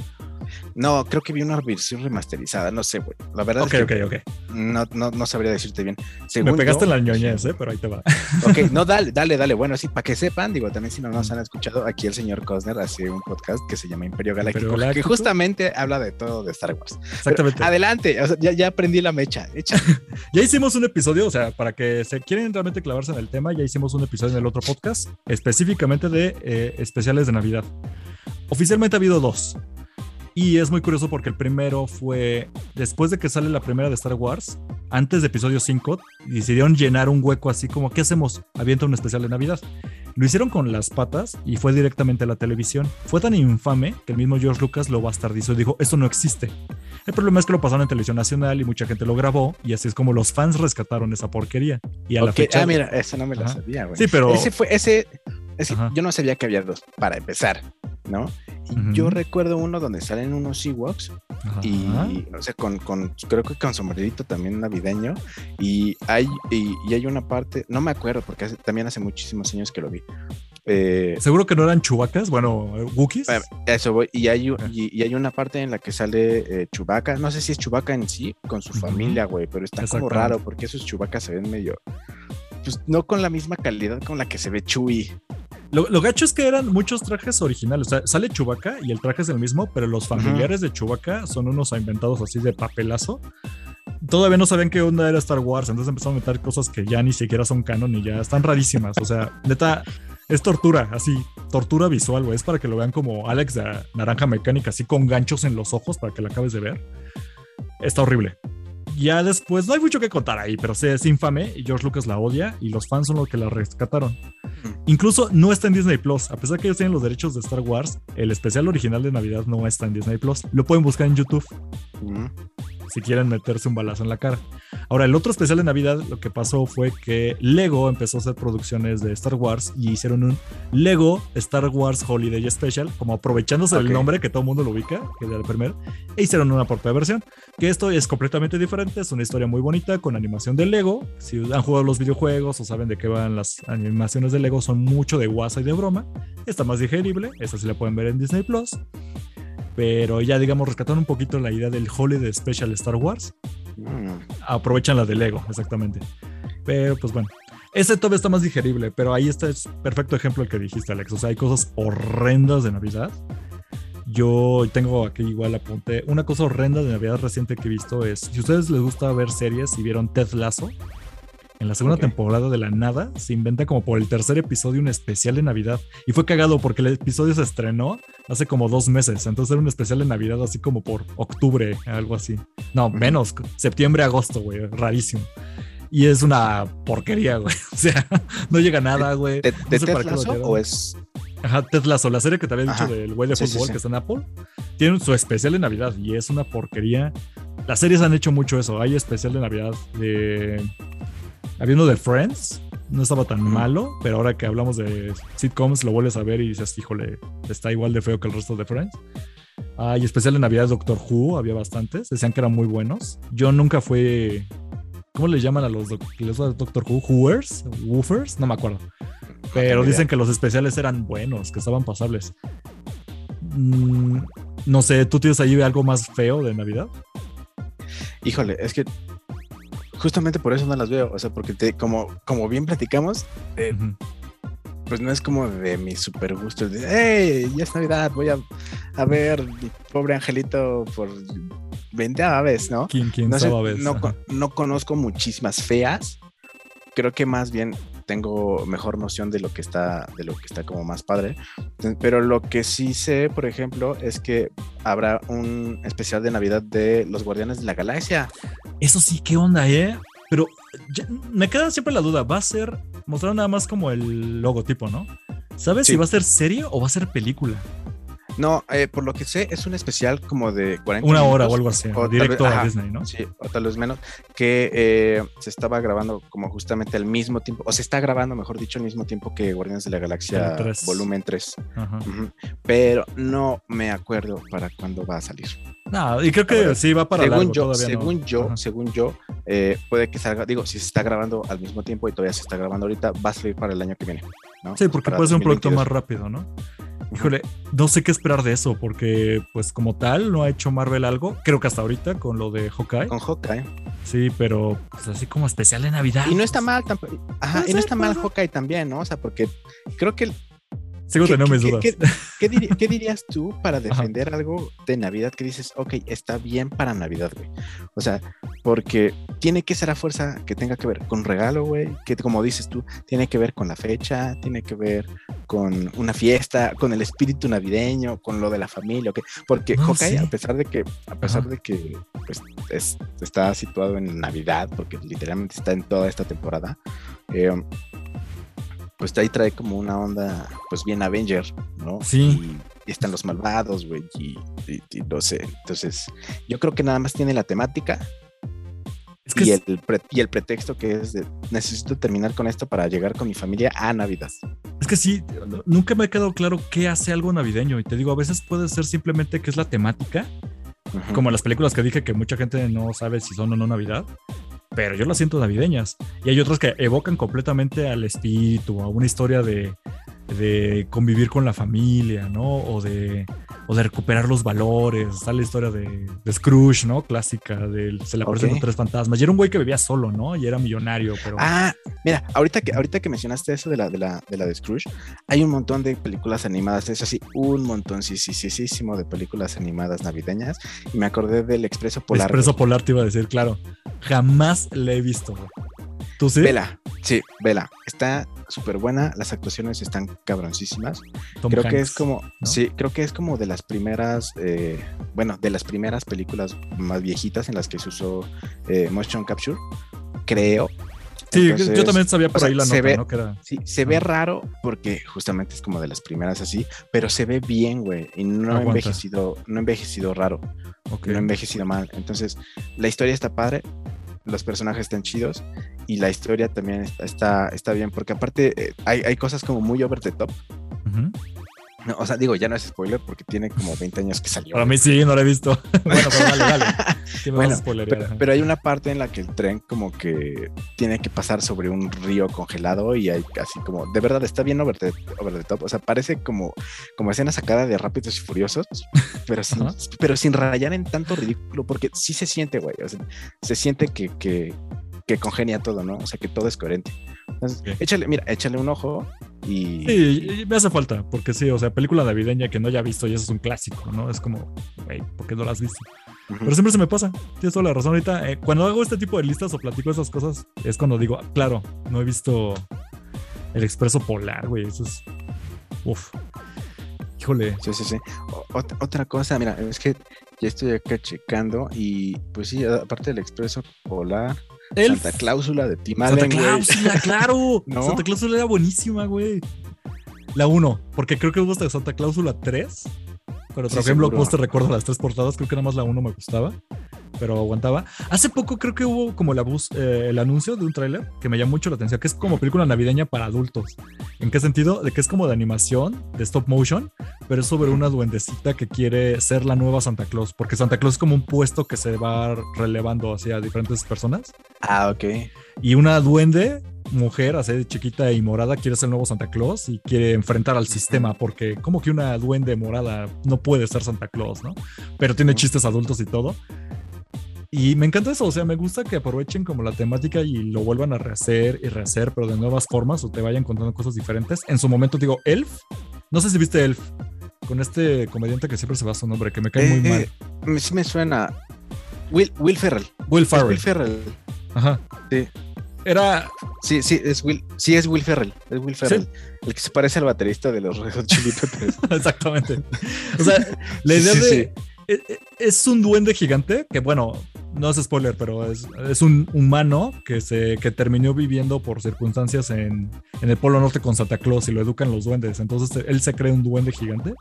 No, creo que vi una versión remasterizada, no sé, güey. La verdad es que ok. No, no, no sabría decirte bien. Me Según pegaste yo- en la ñoñez, ¿eh? pero ahí te va. Ok, no, dale, dale, dale. Bueno, sí, para que sepan, digo, también si no nos han escuchado, aquí el señor Cosner hace un podcast que se llama Imperio Galáctico, que justamente habla de todo de Star Wars. Pero Exactamente. adelante, o sea, ya, ya aprendí la mecha. Echa. Ya hicimos un episodio, o sea, para que se quieren realmente clavarse en el tema, ya hicimos un episodio en el otro podcast, específicamente de eh, especiales de Navidad. Oficialmente ha habido dos. Y es muy curioso porque el primero fue después de que sale la primera de Star Wars, antes de episodio 5, decidieron llenar un hueco así como, ¿qué hacemos? Avienta un especial de Navidad. Lo hicieron con las patas y fue directamente a la televisión. Fue tan infame que el mismo George Lucas lo bastardizó y dijo, esto no existe. El problema es que lo pasaron en televisión nacional y mucha gente lo grabó y así es como los fans rescataron esa porquería. Y a la fecha... Ah, mira, esa no me la Ajá. sabía, güey. Sí, pero... Ese fue, ese, ese- yo no sabía que había dos, para empezar, ¿no? Y Ujú. yo recuerdo uno donde salen unos Ewoks y, o sea, con, con, creo que con sombrerito también navideño y hay, y, y hay una parte, no me acuerdo porque hace- también hace muchísimos años que lo vi. Eh, Seguro que no eran chubacas, bueno, eh, Wookiees. Eso voy. Y hay, Ok. y, y hay una parte en la que sale eh, Chewbacca. No sé si es Chewbacca en sí, con su familia, güey, pero está como raro porque esos Chewbacca se ven medio. Pues no con la misma calidad con la que se ve Chewie. Lo, lo gacho es que eran muchos trajes originales. O sea, sale Chewbacca y el traje es el mismo, pero los familiares de Chewbacca son unos inventados así de papelazo. Todavía no sabían qué onda era Star Wars, entonces empezaron a meter cosas que ya ni siquiera son canon y ya están rarísimas. O sea, neta, es tortura, así, tortura visual, güey. Es para que lo vean como Alex de Naranja Mecánica, así con ganchos en los ojos para que la acabes de ver. Está horrible. Ya después, no hay mucho que contar ahí, pero sí, es infame George Lucas la odia y los fans son los que la rescataron. Incluso no está en Disney Plus. A pesar que ellos tienen los derechos de Star Wars, el especial original de Navidad no está en Disney Plus. Lo pueden buscar en YouTube. Si quieren meterse un balazo en la cara. Ahora, el otro especial de Navidad, lo que pasó fue que Lego empezó a hacer producciones de Star Wars y hicieron un Lego Star Wars Holiday Special, como aprovechándose del nombre que todo el mundo lo ubica, que era el primero, e hicieron una propia versión. Que esto es completamente diferente, es una historia muy bonita con animación de Lego. Si han jugado los videojuegos o saben de qué van las animaciones de Lego, son mucho de guasa y de broma. Está más digerible, esa sí la pueden ver en Disney Plus. Pero ya, digamos, rescataron un poquito la idea del Holiday Special Star Wars. Aprovechan la de Lego, exactamente. Pero pues bueno. Ese todavía está más digerible, pero ahí está es perfecto ejemplo el que dijiste, Alex. O sea, hay cosas horrendas de Navidad. Yo tengo aquí igual apunté. Una cosa horrenda de Navidad reciente que he visto es, si ustedes les gusta ver series y vieron Ted Lasso, en la segunda temporada de la nada se inventa como por el tercer episodio un especial de Navidad. Y fue cagado porque el episodio se estrenó hace como dos meses. Entonces era un especial de Navidad así como por octubre, algo así. No, menos, septiembre, agosto, güey. Rarísimo. Y es una porquería, güey. O sea, no llega a nada, güey. ¿De, No de sé Ted para qué lo Lasso llevan. o es.? Ajá, Ted Lasso, la serie que te había dicho Ajá. del güey de Sí, sí, fútbol sí. que está en Apple, tiene su especial de Navidad y es una porquería. Las series han hecho mucho eso. Hay especial de Navidad de. Había uno de Friends, no estaba tan malo, pero ahora que hablamos de sitcoms lo vuelves a ver y dices, híjole, está igual de feo que el resto de Friends. Hay especial de Navidad Doctor Who, había bastantes, decían que eran muy buenos. Yo nunca fui. ¿Cómo le llaman a los doc- Doctor Who? ¿Whoers? ¿Woofers? No me acuerdo. Pero dicen que los especiales eran buenos, que estaban pasables. Mm, no sé, ¿tú tienes ahí algo más feo de Navidad? Híjole, es que. Justamente por eso no las veo. O sea, porque te, como, como bien platicamos, eh, pues no es como de mi super gusto. De, hey, ya es Navidad, voy a, a ver mi pobre angelito por vende aves, ¿no? ¿Quién, quién No, sé, no, no conozco muchísimas feas. Creo que más bien tengo mejor noción de lo que está, de lo que está como más padre. Pero lo que sí sé, por ejemplo, es que habrá un especial de Navidad de los Guardianes de la Galaxia. Eso sí, qué onda, ¿eh? Pero ya- me queda siempre la duda, ¿va a ser, mostrar nada más como el logotipo, ¿no? ¿Sabes Sí. si va a ser serie o va a ser película? No, eh, por lo que sé, es un especial como de 40 Una hora o algo así, o directo vez- a ajá, Disney, ¿no? Sí, o tal vez menos, que eh, se estaba grabando como justamente al mismo tiempo, o se está grabando, mejor dicho, al mismo tiempo que Guardianes de la Galaxia volumen 3. Ajá. Pero no me acuerdo para cuándo va a salir. No, y creo que Ahora, sí va para según largo yo, según yo, Ajá. según yo, eh, puede que salga, digo, si se está grabando al mismo tiempo y todavía se está grabando ahorita, va a salir para el año que viene. ¿no? Sí, porque Para puede ser un producto 2022. más rápido, ¿no? Híjole, no sé qué esperar de eso, porque pues como tal no ha hecho Marvel algo, creo que hasta ahorita con lo de Hawkeye. Con Hawkeye. Sí, pero pues así como especial de Navidad. Y no está mal tampoco. Ajá, y no está mal. Hawkeye también, ¿no? O sea, porque creo que ¿Qué- teniendo mis qué- dudas. qué- qué diri- qué dirías tú para defender algo de Navidad que dices, ok, está bien para Navidad, güey? O sea, porque tiene que ser a fuerza que tenga que ver con regalo, güey, que como dices tú, tiene que ver con la fecha, tiene que ver con una fiesta, con el espíritu navideño, con lo de la familia, ok. Porque No, Hawkeye, sí. a pesar de que, a pesar Ajá. de que pues, es- está situado en Navidad, porque literalmente está en toda esta temporada, eh, pues ahí trae como una onda, pues bien Avenger, ¿no? Sí. Y, y están los malvados, güey, y, y- y no sé. Entonces, yo creo que nada más tiene la temática Es que y, es- el pre- y el pretexto que es de necesito terminar con esto para llegar con mi familia a Navidad. Es que sí, nunca me ha quedado claro qué hace algo navideño. Y te digo, a veces puede ser simplemente que es la temática, como las películas que dije que mucha gente no sabe si son o no Navidad, pero yo las siento navideñas. Y hay otras que evocan completamente al espíritu, a una historia de, de convivir con la familia, ¿no? O de, o de recuperar los valores. Está la historia de, de Scrooge, ¿no? Clásica, de se le aparecen Ok. los tres fantasmas. Y era un güey que vivía solo, ¿no? Y era millonario, pero... Ah, mira, ahorita que, ahorita que mencionaste eso de la, de la, de la de Scrooge, hay un montón de películas animadas, es así, un montón, sí, sí, sí, sí, de películas animadas navideñas. Y me acordé del Expreso Polar. Expreso güey. Polar te iba a decir, claro. Jamás la he visto. güey. ¿Tú sí? Vela, sí, vela. Está súper buena, las actuaciones están cabroncísimas. Tom creo que es como, ¿no? sí, creo que es como de las primeras, eh, bueno, de las primeras películas más viejitas en las que se usó eh, motion capture, creo. Sí, Entonces, yo también sabía por sea, ahí la se nota, ve- ¿no? Que era. Sí, se ve raro porque justamente es como de las primeras así, pero se ve bien, güey, y no ha envejecido, no envejecido raro, no ha envejecido mal. Entonces, la historia está padre, los personajes están chidos y la historia también está, está, bien, porque aparte eh, hay, hay cosas como muy over the top. No, o sea, digo, ya no es spoiler porque tiene como 20 años que salió. Para mí sí, no la he visto. bueno, pero dale, dale. ¿Qué me Bueno, vas a spoilerear? Pero, hay una parte en la que el tren como que tiene que pasar sobre un río congelado y hay casi como, de verdad está bien over the, over the top, o sea, parece como, como escena sacada de Rápidos y Furiosos, pero sin, pero sin rayar en tanto ridículo, porque sí se siente, güey, o sea, se siente que, que, que congenia todo, ¿no? O sea, que todo es coherente. Entonces, échale, mira, échale un ojo y... Sí, y- me hace falta, porque sí, o sea, película navideña que no haya visto y eso es un clásico, ¿no? Es como, güey, ¿por qué no la has visto? Pero siempre se me pasa, tienes toda la razón ahorita. eh, cuando hago este tipo de listas o platico esas cosas, es cuando digo, "Ah, claro, no he visto el expreso polar, güey, eso es. Uf. Híjole. Sí, sí, sí. Ot- otra cosa, mira, es que ya estoy acá checando y pues sí, aparte del expreso polar, Elf. Santa Cláusula de Tim Santa Allen. Cláusula, claro. ¿No? Santa Cláusula era buenísima, güey. La 1, porque creo que hubo hasta Santa Cláusula 3. Pero Sí, seguro. Blockbuster, recuerdo las tres portadas. Creo que nada más la 1 me gustaba. Pero aguantaba. Hace poco creo que hubo como la bus- eh, el anuncio de un tráiler que me llamó mucho la atención, que es como película navideña para adultos. ¿En qué sentido? De que es como de animación, de stop motion, pero es sobre una duendecita que quiere ser la nueva Santa Claus, porque Santa Claus es como un puesto que se va relevando hacia diferentes personas. Ah, ok. Y una duende, mujer, así chiquita y morada, quiere ser el nuevo Santa Claus y quiere enfrentar al sistema, porque como que una duende morada no puede ser Santa Claus, ¿no? Pero tiene chistes adultos y todo. Y me encanta eso, o sea, me gusta que aprovechen como la temática y lo vuelvan a rehacer y rehacer, pero de nuevas formas o te vayan contando cosas diferentes. En su momento digo, Elf, no sé si viste Elf, con este comediante que siempre se va a su nombre, que me cae muy Eh, mal. eh, sí me suena. Will, Will Ferrell. Will Ferrell. Will Ferrell. Ajá. Sí. Era. Sí, sí, es Will, sí, es Will Ferrell. Es Will Ferrell. El que se parece al baterista de los Red Hot Chili Peppers. Exactamente. O sea, la idea Sí, de. e- e- Es un duende gigante que, bueno, no es spoiler, pero es, es un humano que, se, que terminó viviendo por circunstancias en, en el Polo Norte con Santa Claus y lo educan los duendes. Entonces él se cree un duende gigante.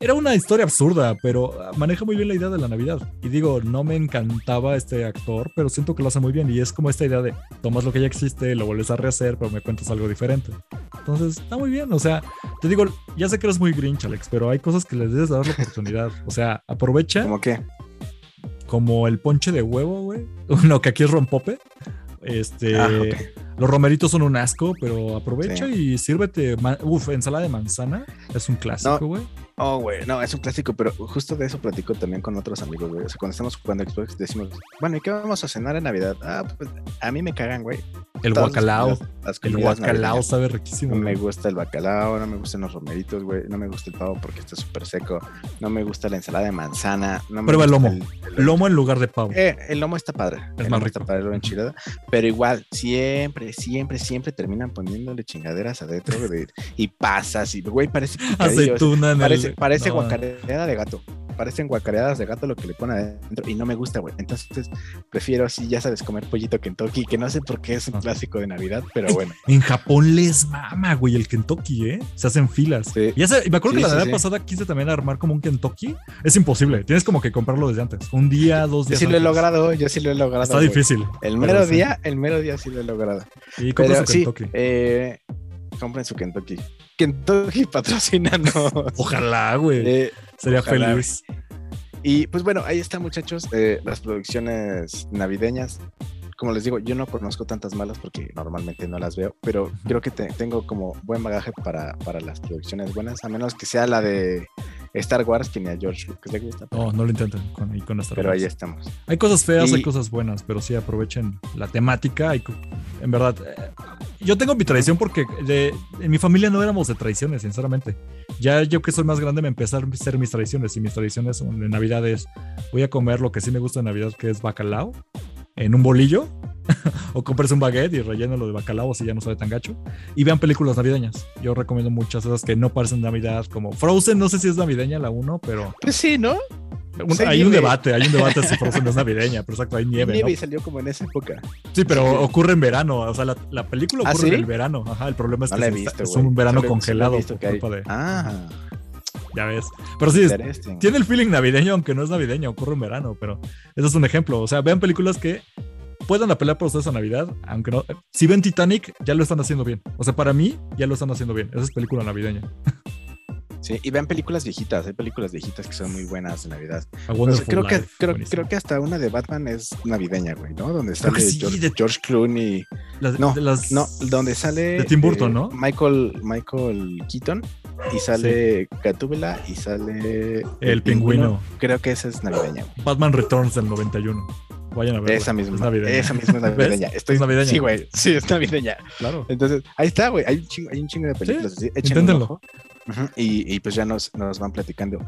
Era una historia absurda, pero maneja muy bien la idea de la Navidad. Y digo, no me encantaba este actor, pero siento que lo hace muy bien. Y es como esta idea de tomas lo que ya existe, lo vuelves a rehacer, pero me cuentas algo diferente. Entonces, está muy bien. O sea, te digo, ya sé que eres muy grinch, Alex, pero hay cosas que les debes dar la oportunidad. O sea, aprovecha ¿Cómo qué? Como el ponche de huevo, güey. Uno que aquí es rompope. Este, Ah, los romeritos son un asco, pero aprovecha Sí. y sírvete. Uf, ensalada de manzana es un clásico, güey. Oh, güey, no, es un clásico, pero justo de eso platico también con otros amigos, güey. O sea, cuando estamos jugando Xbox decimos, bueno, ¿y qué vamos a cenar en Navidad? Ah, pues a mí me cagan, güey. El las guacalao. las El guacalao sabe riquísimo. No me gusta el bacalao, no me gustan los romeritos, güey. No me gusta el pavo porque está súper seco. No me gusta la ensalada de manzana. No me Prueba el lomo. Lomo en lugar de pavo. Eh, el lomo está padre. el más lomo Está rico. padre, lo enchilada. Pero igual, siempre, siempre, siempre terminan poniéndole chingaderas adentro de- y pasas y, güey, parece Aceituna Parece, el. parece no. guacareada de gato. Parecen guacareadas de gato lo que le pone adentro y no me gusta, güey. Entonces prefiero así, ya sabes, comer pollito Kentucky, que no sé por qué es un clásico de Navidad, pero bueno. En Japón les mama, güey, el Kentucky, ¿eh? Se hacen filas. Sí. Y ese- y me acuerdo Sí, que la sí, Navidad pasada quise también armar como un Kentucky. Es imposible. Tienes como que comprarlo desde antes. Un día, dos Yo días. sí lo he logrado, yo sí lo he logrado. Está güey. difícil. El mero día, el mero día sí lo he logrado. Y Kentucky. eh, compren su Kentucky. Kentucky patrocinanos. Ojalá, güey. Eh, Sería ojalá, feliz. Y pues bueno, ahí están muchachos, eh, las producciones navideñas. Como les digo, yo no conozco tantas malas porque normalmente no las veo, pero creo que te- tengo como buen bagaje para, para las producciones buenas, a menos que sea la de Star Wars, ni a George Lucas le gusta. No, no lo intenten con, con Star pero Wars. ahí estamos. Hay cosas feas, Y- hay cosas buenas, pero sí aprovechen la temática. hay en verdad, eh, yo tengo mi tradición porque de- en mi familia no éramos de tradiciones, sinceramente. Ya yo que soy más grande me empezaron a ser mis tradiciones y mis tradiciones son de Navidad es voy a comer lo que sí me gusta de Navidad, que es bacalao en un bolillo. o compres un baguette y relleno de bacalao si ya no sabe tan gacho. Y vean películas navideñas. Yo recomiendo muchas esas que no parecen Navidad, como Frozen, no sé si es navideña la 1, pero Pues sí, ¿no? un- hay un debate, hay un debate si Frozen es navideña, pero exacto, hay nieve. Nieve ¿no? y salió como en esa época. Sí, pero Sí. ocurre en verano. O sea, la, la película ¿Ah, ocurre en el verano. Ajá, el problema es No que visto, es un verano congelado visto por culpa de. Ah, Ya ves. Pero sí, tiene el feeling navideño, aunque no es navideño, ocurre en verano. Pero ese es un ejemplo. O sea, vean películas que puedan apelar por ustedes a Navidad, aunque no. Si ven Titanic, ya lo están haciendo bien. O sea, para mí, ya lo están haciendo bien. Esa es película navideña. Sí, y vean películas viejitas, hay películas viejitas que son muy buenas de Navidad. O sea, creo, que, creo, creo que hasta una de Batman es navideña, güey, ¿no? Donde sale sí, George, de- George Clooney. Las- no, las- No, donde sale. De Tim Burton, eh, ¿no? Michael, Michael Keaton. Y sale Gatúbela y sale. El pingüino. Creo que esa es navideña. güey. Batman Returns del 91. Vayan a ver. Esa misma. Es navideña. Esa misma es navideña. Estoy, Es navideña. Sí, güey. Sí, es navideña. Claro. Entonces, ahí está, güey. Hay un chingo, hay un chingo de películas. inténtenlo. Ujú, y, y pues ya nos, nos van platicando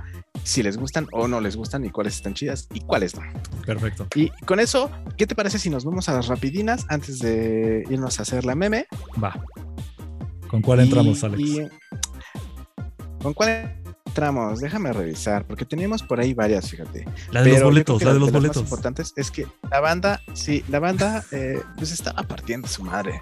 si les gustan o no les gustan y cuáles están chidas y cuáles no. Perfecto. Y con eso, ¿qué te parece si nos vamos a las rapidinas antes de irnos a hacer la meme? Va. ¿Con cuál entramos, Alex? y- ¿Con cuál entramos? Déjame revisar, porque teníamos por ahí varias, fíjate. La de los Pero yo boletos, la de los más boletos. importantes es que la banda, sí, la banda, eh, pues estaba partiendo su madre.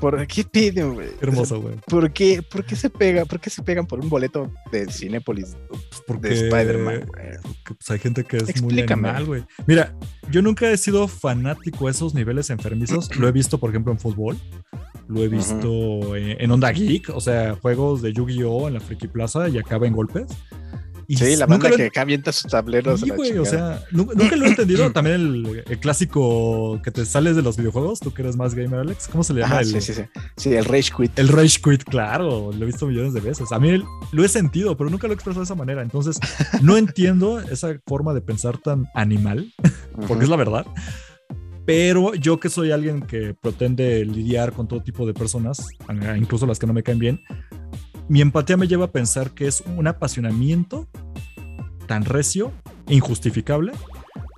¿Por qué piden, güey? Hermoso, güey. ¿Por qué, ¿Por qué se pega? ¿Por qué se pegan por un boleto de Cinépolis Pues porque, de Spider-Man, güey? porque, pues, hay gente que es Explícame. muy animal, güey. Mira, yo nunca he sido fanático a esos niveles enfermizos. Lo he visto, por ejemplo, en fútbol. Lo he visto en, en Onda Geek, o sea, juegos de Yu-Gi-Oh! en la Friki Plaza y acaba en golpes. Y Sí, la nunca banda lo que avienta sus tableros. Sí, güey, o sea, nu- nunca lo he entendido. También el, el clásico que te sales de los videojuegos, tú que eres más gamer, Alex. ¿Cómo se le llama? Ajá, el, sí, sí, sí. Sí, el Rage Quit. El Rage Quit, claro, lo he visto millones de veces. A mí el- lo he sentido, pero nunca lo he expresado de esa manera. Entonces, no entiendo esa forma de pensar tan animal, porque Ujú. es la verdad. Pero yo que soy alguien que pretende lidiar con todo tipo de personas, incluso las que no me caen bien, mi empatía me lleva a pensar que es un apasionamiento tan recio e injustificable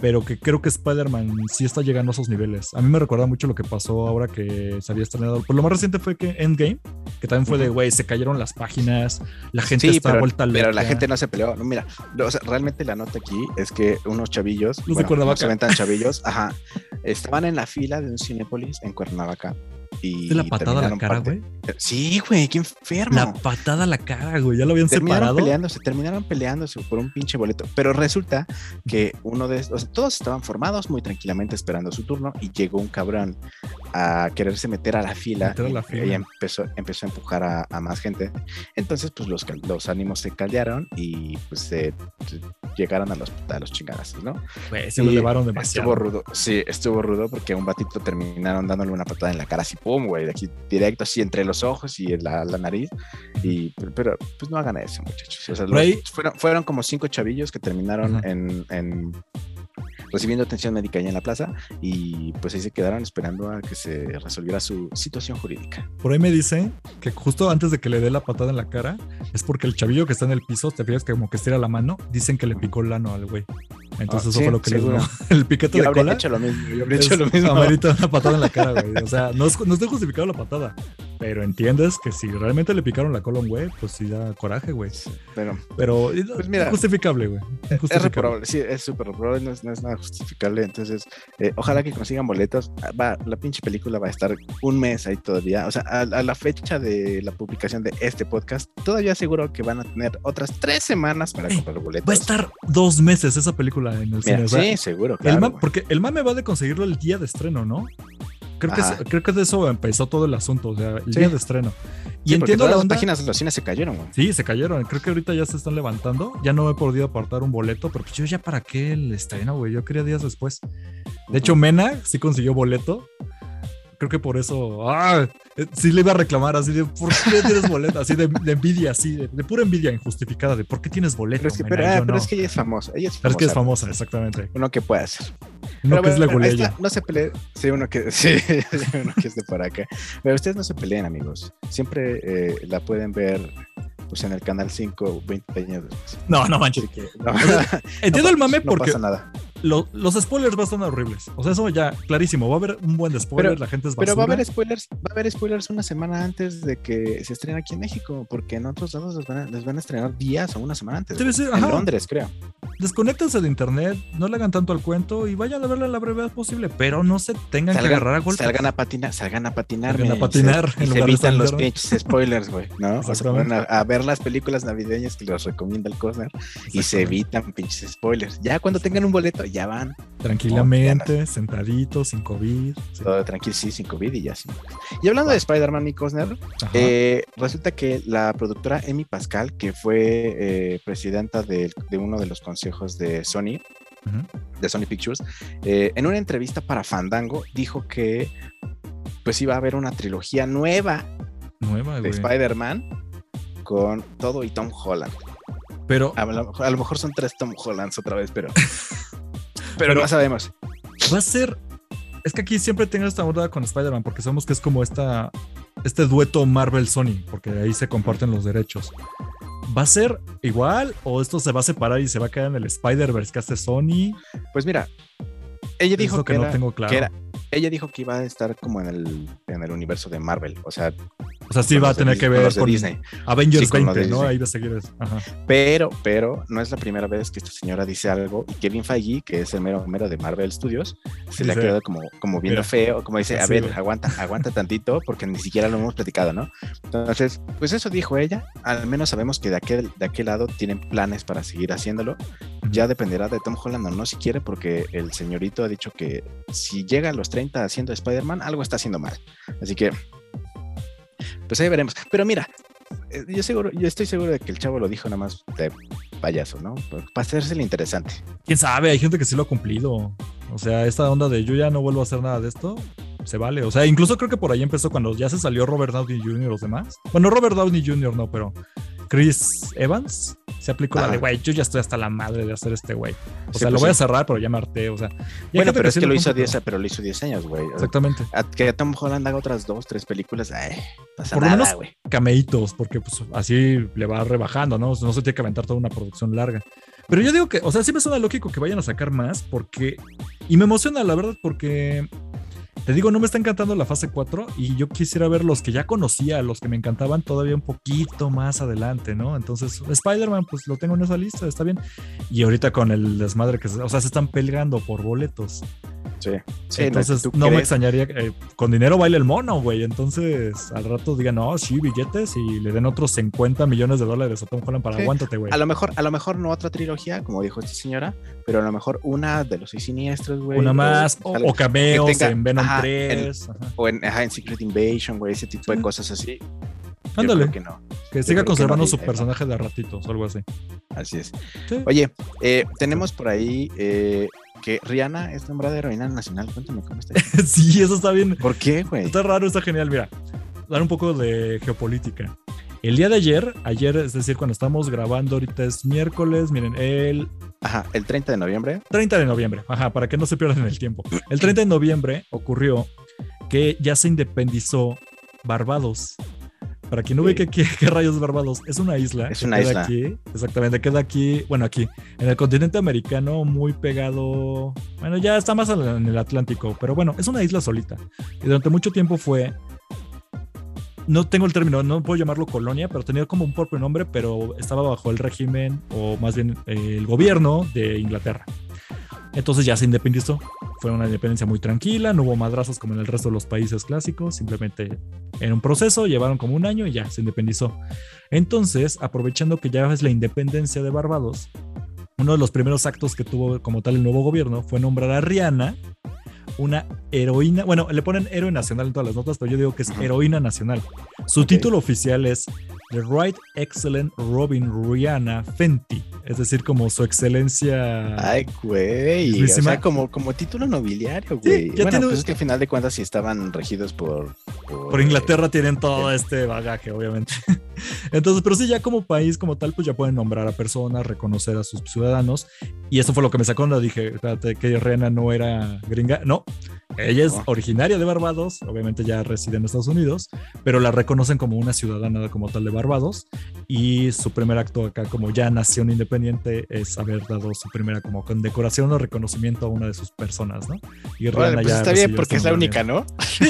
pero que creo que Spider-Man sí está llegando a esos niveles. A mí me recuerda mucho lo que pasó ahora que se había estrenado. Pues lo más reciente fue que Endgame, que también fue de, güey, se cayeron las páginas, la gente Sí, está pero, vuelta loca. pero la gente no se peleó. No, mira, lo- o sea, realmente la nota aquí es que unos chavillos, Los de Cuernavaca. no se ven tan chavillos, ajá, estaban en la fila de un Cinépolis en Cuernavaca. Y ¿Viste la patada a la cara, güey? Sí, güey, qué enfermo. La patada a la cara, güey. Ya lo habían terminaron separado. peleándose, terminaron peleándose por un pinche boleto. Pero resulta que uno de estos, o sea, todos estaban formados muy tranquilamente esperando su turno y llegó un cabrón a quererse meter a la fila, a la y- fila. y empezó, empezó a empujar a, a más gente. Entonces, pues los, los ánimos se caldearon y pues se, se llegaron a los, a los chingadazos, ¿no? Güey, se lo Y elevaron demasiado. Estuvo rudo, sí, estuvo rudo porque a un batito terminaron dándole una patada en la cara, así, pum, güey, de aquí directo, así entre los ojos y en la, la nariz. Y, pero, pero, pues no hagan eso, muchachos. O sea, los- fueron, fueron como cinco chavillos que terminaron Ajá. en, en- recibiendo atención médica ahí en la plaza y pues ahí se quedaron esperando a que se resolviera su situación jurídica. Por ahí me dicen que justo antes de que le dé la patada en la cara, es porque el chavillo que está en el piso, te fijas que como que estira la mano, dicen que le picó el ano al güey. Entonces Ah, eso sí, fue lo que les seguro. dio. El piquete Yo de cola. hecho lo mismo, yo habría es- hecho lo mismo. amerita una patada en la cara, güey. O sea, no, es, no está justificado la patada. Pero entiendes que si realmente le picaron la cola a un güey, pues sí da coraje, güey. Pero Pero Pues mira, injustificable, güey. Es Injustificable. reprobable, sí, es súper reprobable, no es, no es nada justificable. Entonces, eh, ojalá que consigan boletos. Ah, Va, la pinche película va a estar un mes ahí todavía. O sea, a, a la fecha de la publicación de este podcast, todavía seguro que van a tener otras tres semanas para Eh, comprar boletos. Va a estar dos meses esa película en el Mira, cine. o sea, sí, seguro, el claro. ma- güey. porque el mame va de conseguirlo el día de estreno, ¿no? Creo que, es- creo que de eso empezó todo el asunto, o sea, el Sí. día de estreno. Y Sí, entiendo todas la las onda. páginas de los cines se cayeron, güey. Sí, se cayeron. Creo que ahorita ya se están levantando. Ya no he podido apartar un boleto, pero pues yo ya para qué el estreno, güey. Yo quería días después. De hecho, Mena sí consiguió boleto. Creo que por eso. ¡Ah! Eh, Sí le iba a reclamar así de ¿por qué tienes boleto? Así de, de envidia, así de, de pura envidia injustificada de ¿por qué tienes boleto? Pero es que, Mena? pero, Y ah, pero no. es que ella es famosa. Ella es Pero es famosa. que es famosa, exactamente. Uno que puede hacer. No Pero que es la está, no se peleen. Sí, uno que, sí, uno que es de por acá. Pero ustedes no se peleen, amigos. Siempre eh, la pueden ver pues, en el canal 5 20 años después. No, no manches. Que, no, Entiendo no el mame no porque pasa nada. Lo- los spoilers van a estar horribles. O sea, eso ya, clarísimo. Va a haber un buen spoiler, Pero- la gente es basura. Pero va a haber spoilers, va a haber spoilers una semana antes de que se estrene aquí en México, porque en otros lados les van a, les van a estrenar días o una semana antes. Debe ser, en ajá. Londres, creo. Desconéctense de internet, no le hagan tanto al cuento y vayan a verla a la brevedad posible, pero no se tengan que agarrar a golpes. salgan a patinar, salgan a patinar. Salgan a patinar se- en y se evitan los pinches spoilers, güey, ¿no? O a, a ver las películas navideñas que les recomienda el Cosner y se evitan pinches spoilers. Ya cuando tengan un boleto, ya van. Tranquilamente, sentaditos, sin COVID. sí. Todo tranquilo, sí, sin COVID y ya sí. Y hablando de Spider-Man y Cosner. Eh, resulta que la productora Amy Pascal, que fue eh, presidenta de, de uno de los consejos de Sony, de Sony Pictures, eh, en una entrevista para Fandango dijo que pues iba a haber una trilogía nueva Nueva, de. Spider-Man con todo y Tom Holland. Pero A lo, a lo mejor son tres Tom Hollands otra vez, pero, pero, Pero- no sabemos. va a ser. Es que aquí siempre tengo esta onda con Spider-Man, porque sabemos que es como esta, este dueto Marvel-Sony, porque ahí se comparten los derechos. ¿Va a ser igual o esto se va a separar y se va a quedar en el Spider-Verse que hace Sony? Pues mira, ella dijo que, que, no era- tengo claro. que era- ella dijo que iba a estar como en el, en el universo de Marvel, o sea, o sea, sí con va a tener que con ver de con Disney. Avengers Sí, con lo 20, de ¿no? Ahí va a seguir. eso. Ajá. Pero, pero no es la primera vez que esta señora dice algo y Kevin Feige, que es el mero mero de Marvel Studios, se le ha quedado como, como viendo mira, feo, como dice, a ver, güey. aguanta, aguanta tantito, porque ni siquiera lo hemos platicado, ¿no? Entonces, pues eso dijo ella, al menos sabemos que de aquel, de aquel lado tienen planes para seguir haciéndolo, ya dependerá de Tom Holland o no si quiere, porque el señorito ha dicho que si llega a los 30 haciendo Spider-Man, algo está haciendo mal. Así que, pues ahí veremos. Pero mira, eh, yo seguro, yo estoy seguro de que el chavo lo dijo nada más de payaso, ¿no? Para hacerse interesante. quién sabe, hay gente que sí lo ha cumplido. O sea, esta onda de yo ya no vuelvo a hacer nada de esto, se vale. O sea, incluso creo que por ahí empezó cuando ya se salió Robert Downey Jr. y los demás. Bueno, Robert Downey Jr. no, pero Chris Evans se aplicó la de, güey, yo ya estoy hasta la madre de hacer este güey. O Sí, sea, lo pues voy a cerrar, pero ya me harté. O sea, Bueno, pero es que lo hizo cumple, 10, pero lo hizo 10 años, güey. Exactamente. A que Tom Holland haga otras dos, tres películas, ay, pasa Por lo nada, menos- güey. Cameitos, porque pues así le va rebajando, ¿no? No se tiene que aventar toda una producción larga. Pero yo digo que, o sea, sí me suena lógico que vayan a sacar más porque... Y me emociona, la verdad, porque... Te digo, no me está encantando la fase 4 y yo quisiera ver los que ya conocía, los que me encantaban todavía un poquito más adelante, ¿no? Entonces, Spider-Man, pues lo tengo en esa lista, está bien. Y ahorita con el desmadre que o sea, se están peleando por boletos. Sí. sí Entonces, no, me extrañaría. Eh, con dinero baila el mono, güey. Entonces, al rato digan, no, sí, billetes y le den otros 50 millones de dólares a Tom Holland para aguántate, güey. A lo mejor, a lo mejor no otra trilogía, como dijo esta señora, pero a lo mejor una de los seis siniestros, güey. Una más, o, cameos en Venom 3. O en, en, Secret Invasion, güey, ese tipo de cosas así. Ándale. Que, no. que siga conservando su personaje de ratitos o algo así. Así es. Oye, eh, tenemos por ahí eh, que Rihanna es nombrada heroína nacional. Cuéntame cómo está. sí, eso está bien. ¿Por qué, güey? Está raro, está genial. Mira, dar un poco de geopolítica. El día de ayer, ayer, es decir, cuando estamos grabando, ahorita es miércoles, miren, el... Ajá, el 30 de noviembre. 30 de noviembre, ajá, para que no se pierdan el tiempo. El 30 de noviembre ocurrió que ya se independizó Barbados. Para quien no ve qué, qué, rayos Barbados, es una isla. Es una isla. Aquí, exactamente, queda aquí, bueno, aquí, en el continente americano, muy pegado. Bueno, ya está más en el Atlántico, pero bueno, es una isla solita. Y durante mucho tiempo fue. No tengo el término, no puedo llamarlo colonia, pero tenía como un propio nombre, pero estaba bajo el régimen, o más bien el gobierno de Inglaterra. Entonces ya se independizó. Fue una independencia muy tranquila, no hubo madrazos como en el resto de los países clásicos, simplemente en un proceso, llevaron como un año y ya se independizó. Entonces, aprovechando que ya es la independencia de Barbados, uno de los primeros actos que tuvo como tal el nuevo gobierno fue nombrar a Rihanna una heroína, bueno, le ponen héroe nacional en todas las notas, pero yo digo que es heroína nacional. Su título oficial es The Right Excellent Robin Rihanna Fenty. Es decir, como su excelencia. Ay, güey. O sea, como, como título nobiliario, güey. bueno, pues es que al final de cuentas, si estaban regidos por. Por, Inglaterra, tienen todo este bagaje, obviamente. Entonces, pero sí, ya como país, como tal, pues ya pueden nombrar a personas, reconocer a sus ciudadanos. Y eso fue lo que me sacó. Dije, espérate, que Rihanna no era gringa. No, ella es originaria de Barbados, obviamente ya reside en Estados Unidos, pero la reconocen como una ciudadana como tal de Barbados y su primer acto acá como ya nación independiente es haber dado su primera como condecoración o reconocimiento a una de sus personas, ¿no? Y pues está bien porque es la única, ¿no?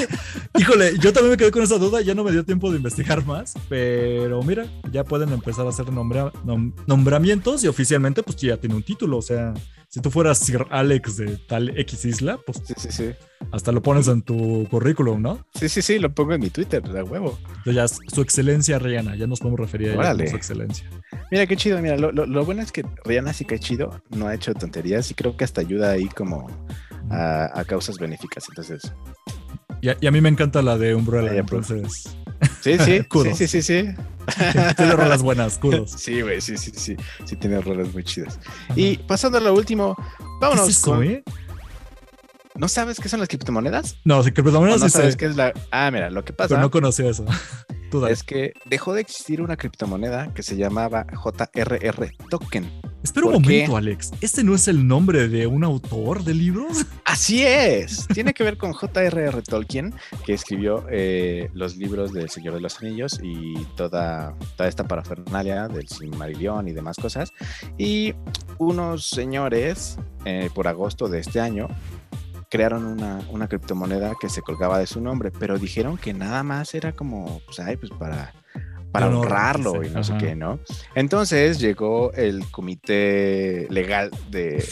Híjole, yo también me quedé con esa duda, ya no me dio tiempo de investigar más, pero mira, ya pueden empezar a hacer nombramientos y oficialmente pues ya tiene un título, o sea, si tú fueras Sir Alex de tal X isla, pues sí, sí, sí. hasta lo pones en tu currículum, ¿no? Sí, sí, sí, lo pongo en mi Twitter, de huevo. ya su excelencia Rihanna, ya nos podemos referir a ella como su excelencia. Mira qué chido, mira, lo, bueno es que Rihanna sí que es chido, no ha hecho tonterías y creo que hasta ayuda ahí como a, causas benéficas, entonces. Y a, mí me encanta la de Umbrella, entonces. Sí, sí, sí, sí, sí, sí. tiene rolas buenas, kudos. Sí, güey, sí, sí, sí. Sí, tiene rolas muy chidas. Y pasando a lo último, vámonos. ¿Qué es eso, eh? ¿No sabes qué son las criptomonedas? No, criptomonedas no sabes qué es la. Ah, mira, lo que pasa. Pero no conocía eso. es que dejó de existir una criptomoneda que se llamaba JRR Token. Espera un momento, Alex. ¿Este no es el nombre de un autor de libros? Así es. Tiene que ver con J.R.R. Tolkien, que escribió eh, los libros del Señor de los Anillos y toda, toda esta parafernalia del Silmarillion y demás cosas. Y unos señores, eh, por agosto de este año, crearon una, una, criptomoneda que se colgaba de su nombre, pero dijeron que nada más era como, pues, ay, pues para para honrarlo y no sé qué, ¿no? Entonces llegó el comité legal de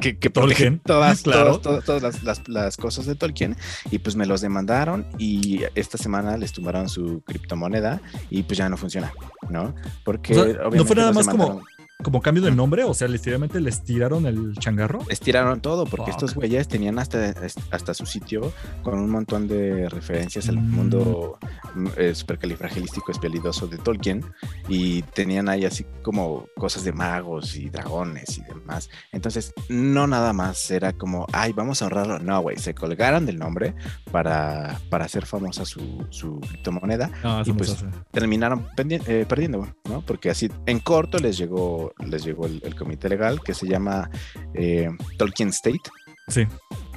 que, que protege todas, claro. todas, las, cosas de Tolkien y pues me los demandaron y esta semana les tumbaron su criptomoneda y pues ya no funciona, ¿no? Porque no fue nada más como como cambio de nombre, o sea, literalmente les tiraron el changarro. Les tiraron todo, porque estos güeyes tenían hasta, hasta su sitio con un montón de referencias al mm. mundo mm, eh, supercalifragilístico espelidoso de Tolkien y tenían ahí así como cosas de magos y dragones y demás. Entonces, no nada más era como, ay, vamos a ahorrarlo. No, güey, se colgaron del nombre para, para hacer famosa su, su criptomoneda y pues terminaron eh, perdiendo, ¿no? Porque así en corto les llegó les llegó el, comité legal que se llama eh, Tolkien State. Sí.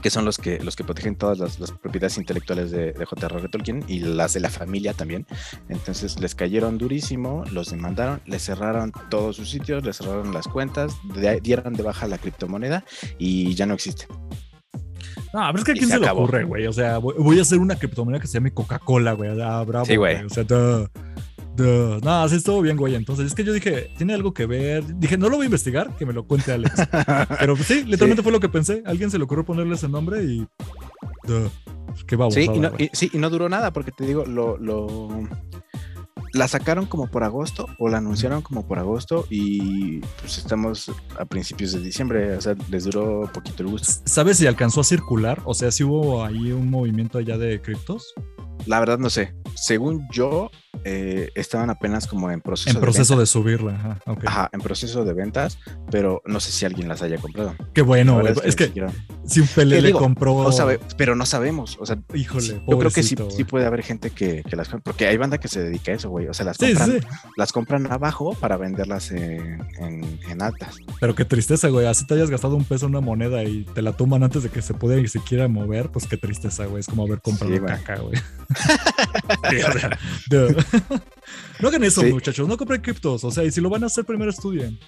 que son los que, los que protegen todas las, las propiedades intelectuales de, de J.R.R. Tolkien y las de la familia también. Entonces les cayeron durísimo, los demandaron, les cerraron todos sus sitios, les cerraron las cuentas, de- dieron de baja la criptomoneda y ya no existe. No, pero es que a quién se se, le ocurre, güey. O sea, voy, voy a hacer una criptomoneda que se llame Coca-Cola, güey. Ah, bravo. Sí, güey. O sea, duh, duh. No, sí estuvo bien, güey. Entonces, es que yo dije, tiene algo que ver. Dije, no lo voy a investigar, que me lo cuente Alex. Pero pues, sí, literalmente fue lo que pensé. Alguien se le ocurrió ponerle ese nombre y. duh. Qué babosada, Sí y, no, y- sí, y no duró nada, porque te digo, lo, lo la sacaron como por agosto o la anunciaron como por agosto y pues estamos a principios de diciembre, o sea, les duró poquito el gusto. ¿Sabes si alcanzó a circular? O sea, si hubo ahí un movimiento allá de criptos. La verdad no sé, según yo, eh, estaban apenas como en proceso En de proceso venta. de subirla. Ajá, en proceso de ventas, pero no sé si alguien las haya comprado. Qué bueno, Es ni que si un Pele ¿Qué le digo? compró. no sabe, pero no sabemos, o sea, Híjole, sí, yo creo que sí, sí puede haber gente que, que las compra, porque hay banda que se dedica a eso, güey, o sea, las compran, sí, las compran abajo para venderlas en, en- en altas. Pero qué tristeza, güey. Así te hayas gastado un peso en una moneda y te la toman antes de que se pueda ni siquiera mover, pues qué tristeza, güey. Es como haber comprado caca, güey. Sí, o sea, duh. no hagan eso, Sí. muchachos. No compren criptos. O sea, y si lo van a hacer, primero estudien.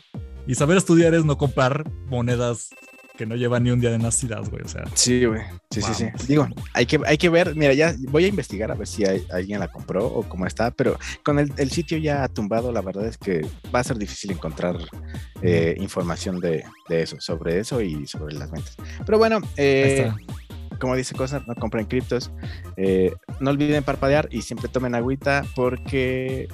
Y saber estudiar es no comprar monedas que no llevan ni un día de nacidas, güey. O sea, Sí, güey. Sí, sí, sí. Vamos. Digo, hay que, hay que ver, mira, ya voy a investigar a ver si hay- alguien la compró o cómo está, pero con el, el sitio ya tumbado, la verdad es que va a ser difícil encontrar eh, información de, de eso, sobre eso y sobre las ventas. Pero bueno, ahí eh, está. Como dice Cosar, no compren criptos. Eh, no olviden parpadear y siempre tomen agüita porque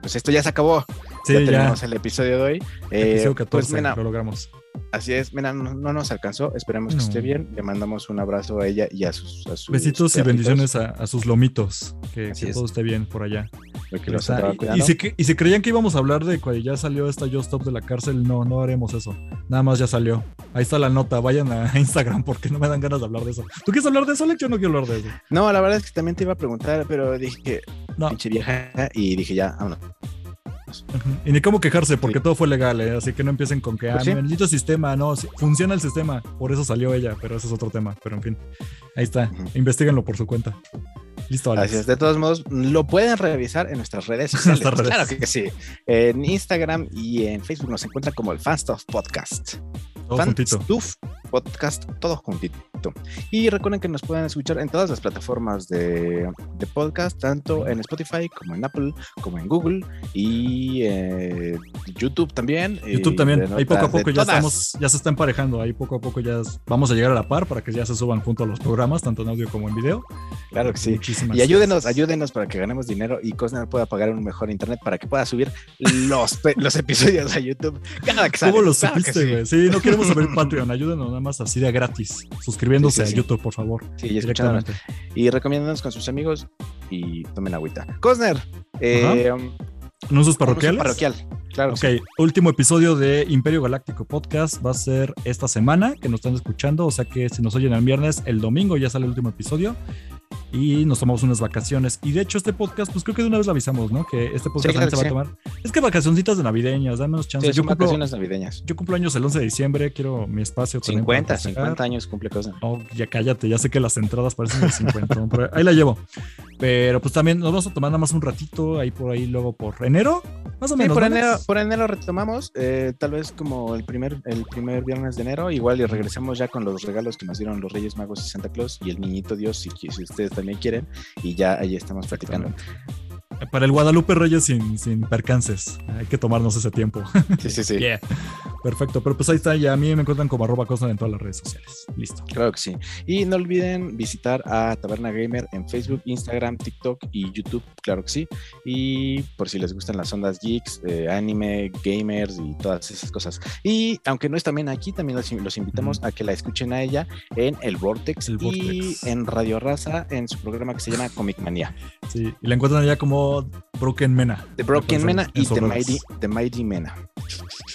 pues esto ya se acabó. Sí, ya ya. terminamos el episodio de hoy. Eh, Episodio 14, pues mira, lo logramos. Así es, mira, no, no nos alcanzó, esperemos que esté bien. Le mandamos un abrazo a ella y a sus, a sus Besitos y bendiciones a, a sus lomitos. Que, Así que es. todo esté bien por allá. Y, y si creían que íbamos a hablar de cuando ya salió esta Just Stop de la cárcel, no, no haremos eso. Nada más ya salió. Ahí está la nota. Vayan a Instagram porque no me dan ganas de hablar de eso. ¿Tú quieres hablar de eso, Alex? Yo no quiero hablar de eso. No, la verdad es que también te iba a preguntar, pero dije que No. pinche vieja y dije ya, vámonos. Y ni cómo quejarse porque Sí. todo fue legal, ¿eh? así que no empiecen con que, ah, Pues sí. bendito sistema, no, funciona el sistema, por eso salió ella, pero eso es otro tema, pero en fin, ahí está, investiguenlo por su cuenta. Listo, Alex. Así es, de todos modos, lo pueden revisar en nuestras redes sociales. Nuestras redes. Claro que sí. En Instagram y en Facebook nos encuentran como el Fanstuff Podcast. Todo juntito. Fanstuff Podcast, todo juntito. Y recuerden que nos pueden escuchar en todas las plataformas de, de podcast, tanto en Spotify como en Apple, como en Google y eh, YouTube también. YouTube y también, ahí poco a poco ya todas. estamos, ya se está emparejando, ahí poco a poco ya vamos a llegar a la par para que ya se suban junto a los programas, tanto en audio como en video. Claro que sí. Muchísimas Y ayúdenos, gracias. ayúdenos para que ganemos dinero y Cosner pueda pagar un mejor internet para que pueda subir los, los episodios a YouTube cada que sale. ¿Cómo lo Claro que supiste, sí. güey? Sí. no queremos saber Patreon, ayúdenos nada más así de gratis, suscribiéndose Sí, sí, a. YouTube, por favor. Sí, y escuchándonos. Y recomiéndanos con sus amigos y tomen agüita. Cosner, eh, um, Anuncios anuncio parroquiales. parroquial. Claro. Ok, sí. último episodio de Imperio Galáctico Podcast va a ser esta semana que nos están escuchando, o sea que si nos oyen el viernes, el domingo ya sale el último episodio y nos tomamos unas vacaciones. Y de hecho este podcast, pues creo que de una vez lo avisamos, ¿no? Que este podcast claro también se va a tomar. Es que vacacioncitas de navideñas, danos chance. Sí, yo, son cumplo, vacaciones navideñas. yo cumplo años el 11 de diciembre, quiero mi espacio. también para 50, festejar. 50 años cumple Cosner. Oh, ya cállate, ya sé que las entradas parecen de 50, pero ahí la llevo. Pero pues también nos vamos a tomar nada más un ratito, ahí por ahí, luego por enero, más o Sí, menos. por ¿no? enero, por enero retomamos, eh, tal vez como el primer, el primer viernes de enero, igual y regresamos ya con los regalos que nos dieron los Reyes Magos y Santa Claus y el Niñito Dios, si, si ustedes también quieren, y ya ahí estamos platicando. Para el Guadalupe Reyes sin, sin percances. Hay que tomarnos ese tiempo. Sí, sí, sí. Yeah. Perfecto. Pero pues ahí está. Ya a mí me encuentran como arroba Cosner en todas las redes sociales. Listo. Claro que sí. Y no olviden visitar a Taberna Gamer en Facebook, Instagram, TikTok y YouTube, claro que sí. Y por si les gustan las ondas geeks, eh, anime, gamers y todas esas cosas. Y aunque no es también aquí, también los, los invitamos a que la escuchen a ella en el Vortex, El y Vortex. en Radio Raza en su programa que se llama Comic Manía. Sí. Y la encuentran allá como Broken Mena. The Broken Me Mena y The. Mighty, The Mighty Mena.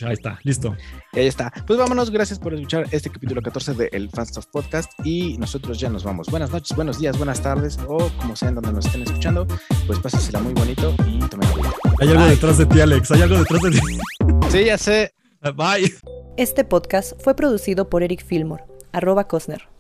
Ahí está. Listo. Y ahí está. Pues vámonos, gracias por escuchar este capítulo 14 de El Fanstuff Podcast y nosotros ya nos vamos. Buenas noches, buenos días, buenas tardes o como sean donde nos estén escuchando, pues pásasela muy bonito y tomen agua. Hay algo Bye. detrás de ti, Alex. Hay algo detrás de ti. Sí, ya sé. Bye. Este podcast fue producido por Eric Fillmore, arroba Cosner.